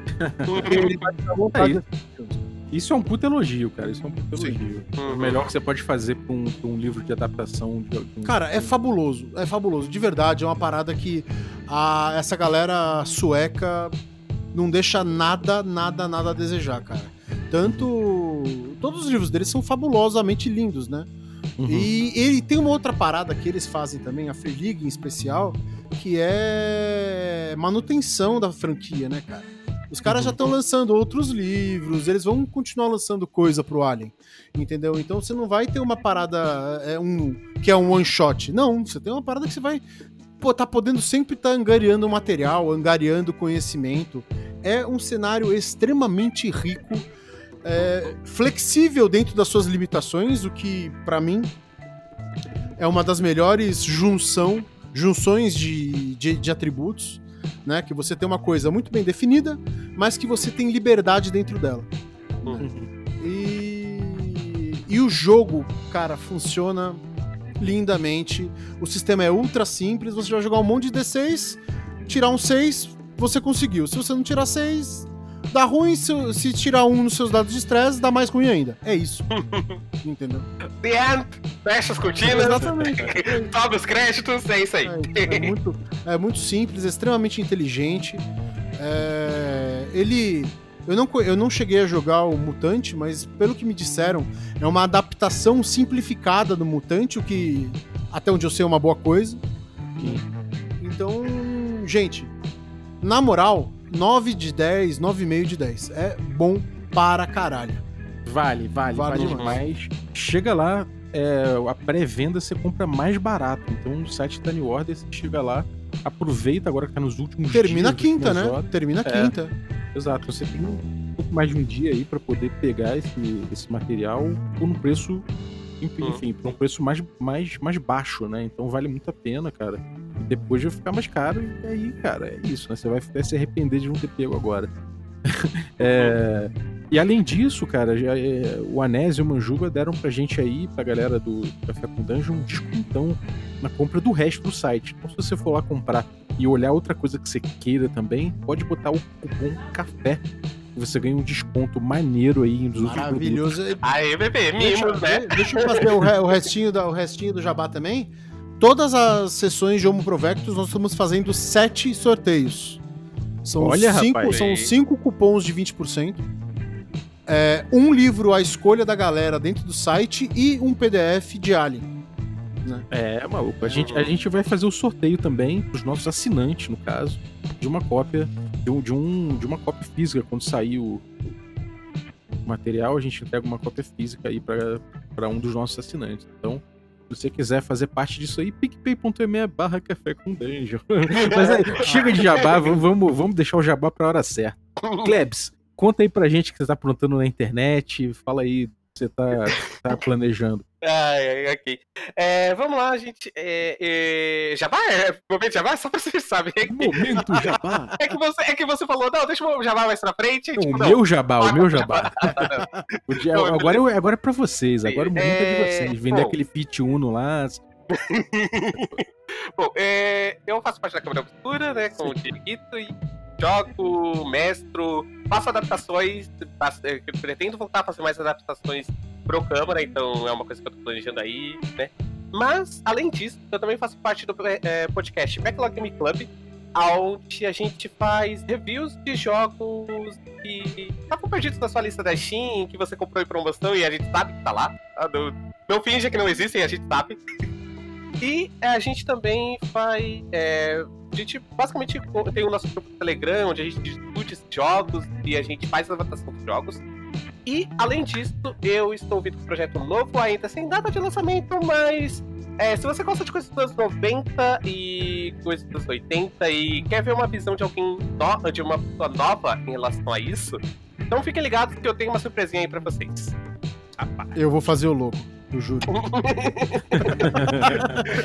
[SPEAKER 4] porque ele vai te dar vontade filmes.
[SPEAKER 2] Isso é um puta elogio, cara. Isso é um puta
[SPEAKER 4] Sim.
[SPEAKER 2] elogio.
[SPEAKER 3] Uhum.
[SPEAKER 2] O melhor que você pode fazer pra um, pra um livro de adaptação. De, de
[SPEAKER 4] Cara, é fabuloso. É fabuloso. De verdade, é uma parada que a, essa galera sueca não deixa nada, nada, nada a desejar, cara. Tanto. Todos os livros deles são fabulosamente lindos, né?
[SPEAKER 2] Uhum.
[SPEAKER 4] E ele tem uma outra parada que eles fazem também, a Free em especial, que é manutenção da franquia, né, cara? Os caras já estão lançando outros livros, eles vão continuar lançando coisa pro Alien, entendeu? Então você não vai ter uma parada é um que é um one shot. Não, você tem uma parada que você vai pô, tá podendo sempre estar angariando material, angariando conhecimento. É um cenário extremamente rico, é, flexível dentro das suas limitações, o que pra mim é uma das melhores junção, junções de, de, de atributos, né? Que você tem uma coisa muito bem definida, mas que você tem liberdade dentro dela.
[SPEAKER 2] Uhum.
[SPEAKER 4] E, e o jogo, cara, funciona lindamente. O sistema é ultra simples. Você vai jogar um monte de D6, tirar um 6, você conseguiu. Se você não tirar 6, dá ruim. Se, se tirar um nos seus dados de estresse, dá mais ruim ainda. É isso. Entendeu?
[SPEAKER 3] The End, fecha as cortinas,
[SPEAKER 4] Exatamente.
[SPEAKER 3] sobe os créditos, é isso aí.
[SPEAKER 4] É, é muito, é muito simples, é extremamente inteligente. É, ele. Eu não, eu não cheguei a jogar o Mutante, mas pelo que me disseram, é uma adaptação simplificada do Mutante, o que, até onde eu sei, é uma boa coisa. Então, gente, na moral, 9 de 10, 9,5 de 10. É bom para caralho.
[SPEAKER 2] Vale, vale,
[SPEAKER 4] Vale
[SPEAKER 2] vale,
[SPEAKER 3] demais.
[SPEAKER 2] demais. Chega lá, é, a pré-venda você compra mais barato. Então o site da New Order, você chega lá, aproveita agora que tá nos últimos
[SPEAKER 4] Termina a
[SPEAKER 2] dias.
[SPEAKER 4] quinta, né?
[SPEAKER 2] horas.
[SPEAKER 4] Termina a
[SPEAKER 2] É.
[SPEAKER 4] quinta.
[SPEAKER 2] Exato, você tem um pouco mais de um dia aí pra poder pegar esse, esse material por um preço, enfim,
[SPEAKER 3] Hum.
[SPEAKER 2] enfim, por um preço mais, mais, mais baixo, né? Então vale muito a pena, cara. Depois vai ficar mais caro e aí, cara, é isso, né? Você vai até se arrepender de não ter pego agora. É, E além disso, cara, já, é, o Anésio e o Manjuba deram pra gente aí, pra galera do Café com Dungeon, um descontão na compra do resto do site. Então, se você for lá comprar e olhar outra coisa que você queira também, pode botar o cupom CAFÉ você ganha um desconto maneiro aí nos outros produtos.
[SPEAKER 4] Maravilhoso.
[SPEAKER 3] Aí, bebê,
[SPEAKER 4] Deixa,
[SPEAKER 3] mimos, né?
[SPEAKER 4] deixa eu fazer o, re- o restinho da, o restinho do jabá também. Todas as sessões de Homo Provectus nós estamos fazendo sete sorteios. São,
[SPEAKER 2] Olha,
[SPEAKER 4] cinco,
[SPEAKER 2] rapaz.
[SPEAKER 4] são cinco cupons de 20%. É, um livro à escolha da galera dentro do site e um PDF de Alien.
[SPEAKER 2] É, maluco. A gente, a gente vai fazer o sorteio também pros nossos assinantes, no caso, de uma cópia, de, um, de, um, de uma cópia física. Quando sair o o material, a gente entrega uma cópia física aí para um dos nossos assinantes. Então, se você quiser fazer parte disso aí, picpay.me barra café com dungeon. Mas aí, chega de jabá, vamos, vamos, deixar o jabá pra hora certa. Klebs, conta aí pra gente o que você tá aprontando na internet, fala aí o que você tá, tá planejando.
[SPEAKER 3] Ai, ai, ok. É, vamos lá, gente. É, é, Jabá? É, momento Jabá? Só pra vocês saberem.
[SPEAKER 2] Momento jabá.
[SPEAKER 3] É que você, é que você falou, não, deixa o Jabá mais pra frente.
[SPEAKER 2] Não,
[SPEAKER 3] tipo,
[SPEAKER 2] o
[SPEAKER 3] não.
[SPEAKER 2] meu jabá, o meu jabá.
[SPEAKER 3] Ah, não.
[SPEAKER 2] O dia- agora, é- agora é pra vocês, agora o momento é de
[SPEAKER 3] É,
[SPEAKER 2] vocês. Vender
[SPEAKER 3] bom.
[SPEAKER 2] aquele Fit Uno lá.
[SPEAKER 3] Bom, é, eu faço parte da Câmara Obscura, né, com o Dieguito, e jogo, mestro, faço adaptações, faço- pretendo voltar a fazer mais adaptações pro então é uma coisa que eu tô planejando aí, né. Mas, além disso, eu também faço parte do é, podcast Backlog Game Club, onde a gente faz reviews de jogos que estavam perdidos na sua lista da Steam, que você comprou em promoção e a gente sabe que tá lá. Ah, Não, não finja que não existem, a gente sabe. E é, a gente também faz. é, a gente basicamente tem o nosso grupo Telegram, onde a gente discute jogos e a gente faz a votação dos jogos. E, além disso, eu estou vindo com um projeto novo, ainda sem data de lançamento, mas é, se você gosta de coisas dos anos 90 e coisas dos 80 e quer ver uma visão de alguém no- de uma pessoa nova em relação a isso, então fiquem ligados que eu tenho uma surpresinha aí pra vocês.
[SPEAKER 4] Eu vou fazer o logo, eu juro.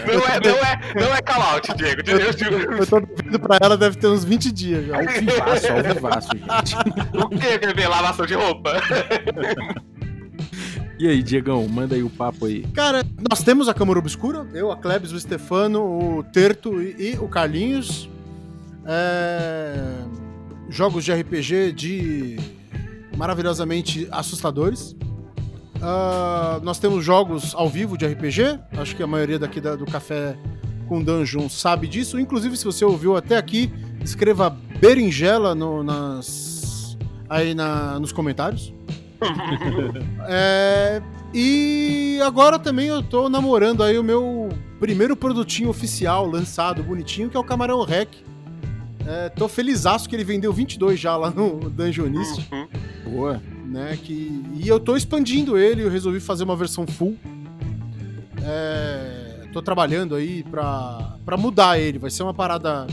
[SPEAKER 3] Não é, não é, não é call out, Diego. Eu juro.
[SPEAKER 4] Eu tô vendo pra ela, deve ter uns 20 dias já.
[SPEAKER 2] Ao vivaço, ao vivaço, gente.
[SPEAKER 3] O que quer ver lavação de roupa?
[SPEAKER 2] E aí, Diegão, manda aí o papo aí.
[SPEAKER 4] Cara, nós temos a Câmara Obscura, eu, a Klebs, o Stefano, o Terto e, e o Carlinhos. É, Jogos de RPG de maravilhosamente assustadores. Ah, nós temos jogos ao vivo de RPG, acho que a maioria daqui da- do Café com Dungeon sabe disso. Inclusive, se você ouviu até aqui, escreva berinjela no- nas, aí na- nos comentários. É, e agora também eu tô namorando aí o meu primeiro produtinho oficial lançado, bonitinho, que é o Camarão Rec. É, tô felizaço que ele vendeu 22 já lá no Dungeonist,
[SPEAKER 3] Uhum.
[SPEAKER 2] Boa.
[SPEAKER 4] Né? Que, e eu tô expandindo ele, eu resolvi fazer uma versão full. É, tô trabalhando aí pra, pra mudar ele, vai ser uma parada...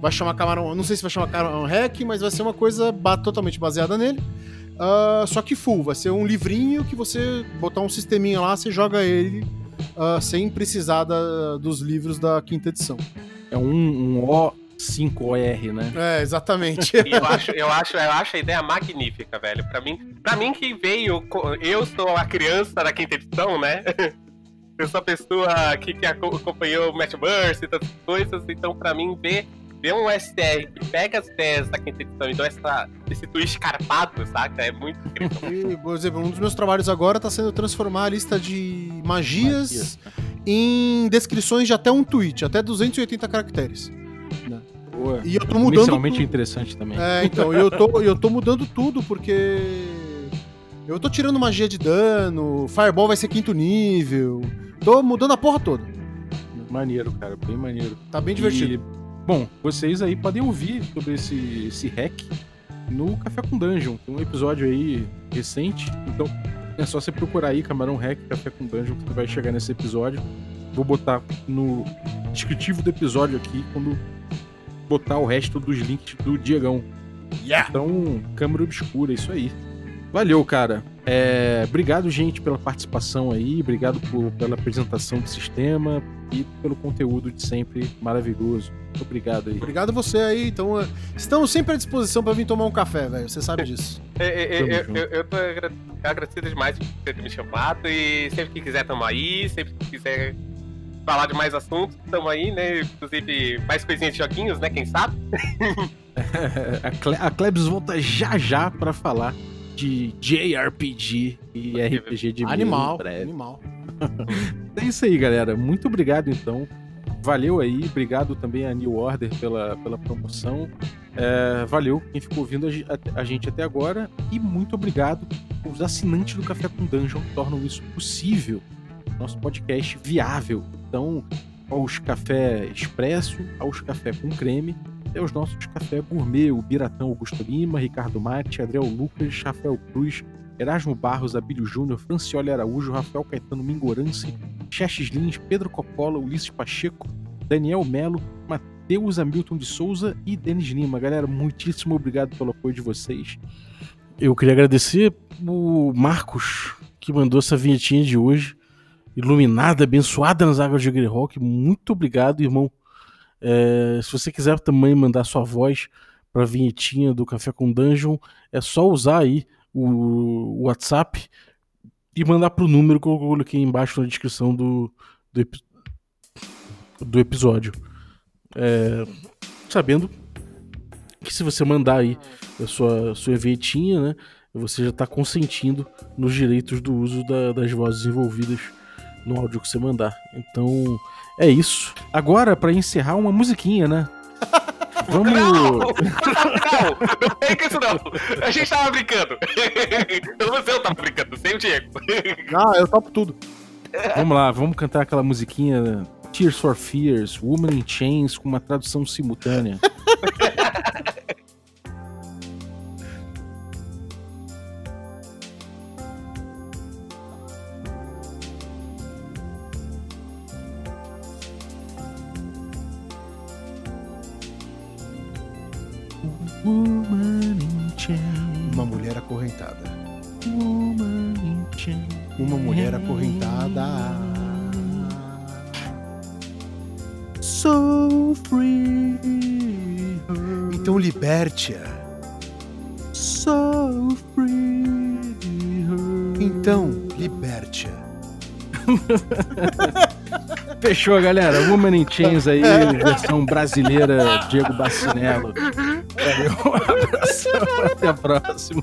[SPEAKER 4] Vai chamar Camarão... Não sei se vai chamar Camarão Rec, mas vai ser uma coisa ba- totalmente baseada nele. Ah, só que full, vai ser um livrinho que você botar um sisteminha lá, você joga ele ah, sem precisar da- dos livros da quinta edição.
[SPEAKER 2] É um, um O5OR, né?
[SPEAKER 4] É, exatamente.
[SPEAKER 3] Eu acho, eu acho, eu acho a ideia magnífica, velho. Pra mim, pra mim que veio, eu sou a criança da quinta edição, né? Eu sou a pessoa que, que aco- acompanhou o Match Burst e tantas coisas, então pra mim ver, ver um STR que pega as ideias da quinta edição e dá essa, esse twist carpado, saca? É muito incrível.
[SPEAKER 4] E, por exemplo, um dos meus trabalhos agora tá sendo transformar a lista de magias em descrições de até um tweet, até 280 caracteres.
[SPEAKER 2] Boa.
[SPEAKER 4] E eu tô mudando.
[SPEAKER 2] Inicialmente interessante também.
[SPEAKER 4] É, então, eu tô, eu tô mudando tudo porque. Eu tô tirando magia de dano, Fireball vai ser quinto nível. Tô mudando a porra toda.
[SPEAKER 2] Maneiro, cara. Bem maneiro.
[SPEAKER 4] Tá bem divertido.
[SPEAKER 2] E, bom, vocês aí podem ouvir sobre esse, esse hack no Café com Dungeon. Tem um episódio aí recente, então é só você procurar aí Camarão Hack Café com Dungeon que você vai chegar nesse episódio. Vou botar no descritivo do episódio aqui quando botar o resto dos links do Diegão.
[SPEAKER 4] Yeah.
[SPEAKER 2] Então, câmera obscura, isso aí. Valeu, cara. É, obrigado, gente, pela participação aí. Obrigado por- pela apresentação do sistema e pelo conteúdo de sempre maravilhoso. Muito obrigado aí.
[SPEAKER 4] Obrigado a você aí. Então, eh, estamos sempre à disposição pra vir tomar um café, velho. Você sabe disso.
[SPEAKER 3] É, é, é, eu, eu, eu tô agra- agradecido demais por ter me chamado e sempre que quiser tamo aí, sempre que quiser falar de mais assuntos, tamo aí, né? Inclusive mais coisinhas de joguinhos, né? Quem sabe?
[SPEAKER 2] a, Cle a Klebs volta já já pra falar de JRPG e RPG de
[SPEAKER 4] Animal, animal.
[SPEAKER 2] É isso aí, galera. Muito obrigado, então. Valeu aí. Obrigado também a New Order pela, pela promoção. É, valeu quem ficou ouvindo a, a- a gente até agora. E muito obrigado aos assinantes do Café com Dungeon que tornam isso possível. Nosso podcast viável. Então, aos café expresso, aos café com creme, e aos nossos café gourmet, o Biratão Augusto Lima, Ricardo Mate, Adriel Lucas, Rafael Cruz, Erasmo Barros, Abílio Júnior, Francioli Araújo, Rafael Caetano Mingorance, Xerxes Lins, Pedro Coppola, Ulisses Pacheco, Daniel Melo, Matheus Hamilton de Souza e Denis Lima. Galera, muitíssimo obrigado pelo apoio de vocês.
[SPEAKER 5] Eu queria agradecer o Marcos, que mandou essa vinhetinha de hoje. Iluminada, abençoada nas águas de Grey Rock. Muito obrigado, irmão. É, se você quiser também mandar sua voz para a vinhetinha do Café com Dungeon, é só usar aí o, o WhatsApp e mandar pro número que eu coloquei embaixo na descrição do, do, do episódio. É, sabendo que se você mandar aí a sua, sua vinhetinha, né? Você já está consentindo nos direitos do uso da- das vozes envolvidas no áudio que você mandar. Então, é isso. Agora, para encerrar, uma musiquinha, né? Vamos.
[SPEAKER 3] Não! Não, não é isso não. A gente tava brincando. Pelo menos eu tava brincando, sem o Diego.
[SPEAKER 4] Ah, eu topo tudo.
[SPEAKER 2] Vamos lá, vamos cantar aquela musiquinha Tears for Fears, Woman in Chains, com uma tradução simultânea.
[SPEAKER 4] Uma mulher acorrentada.
[SPEAKER 2] woman in chains.
[SPEAKER 4] Uma mulher acorrentada.
[SPEAKER 2] So free.
[SPEAKER 4] Então liberte-a.
[SPEAKER 2] So free.
[SPEAKER 4] Então liberte-a.
[SPEAKER 2] Fechou, galera. Woman in Chains aí, versão brasileira, Diego Bacinello. Valeu, um abração, até a próxima.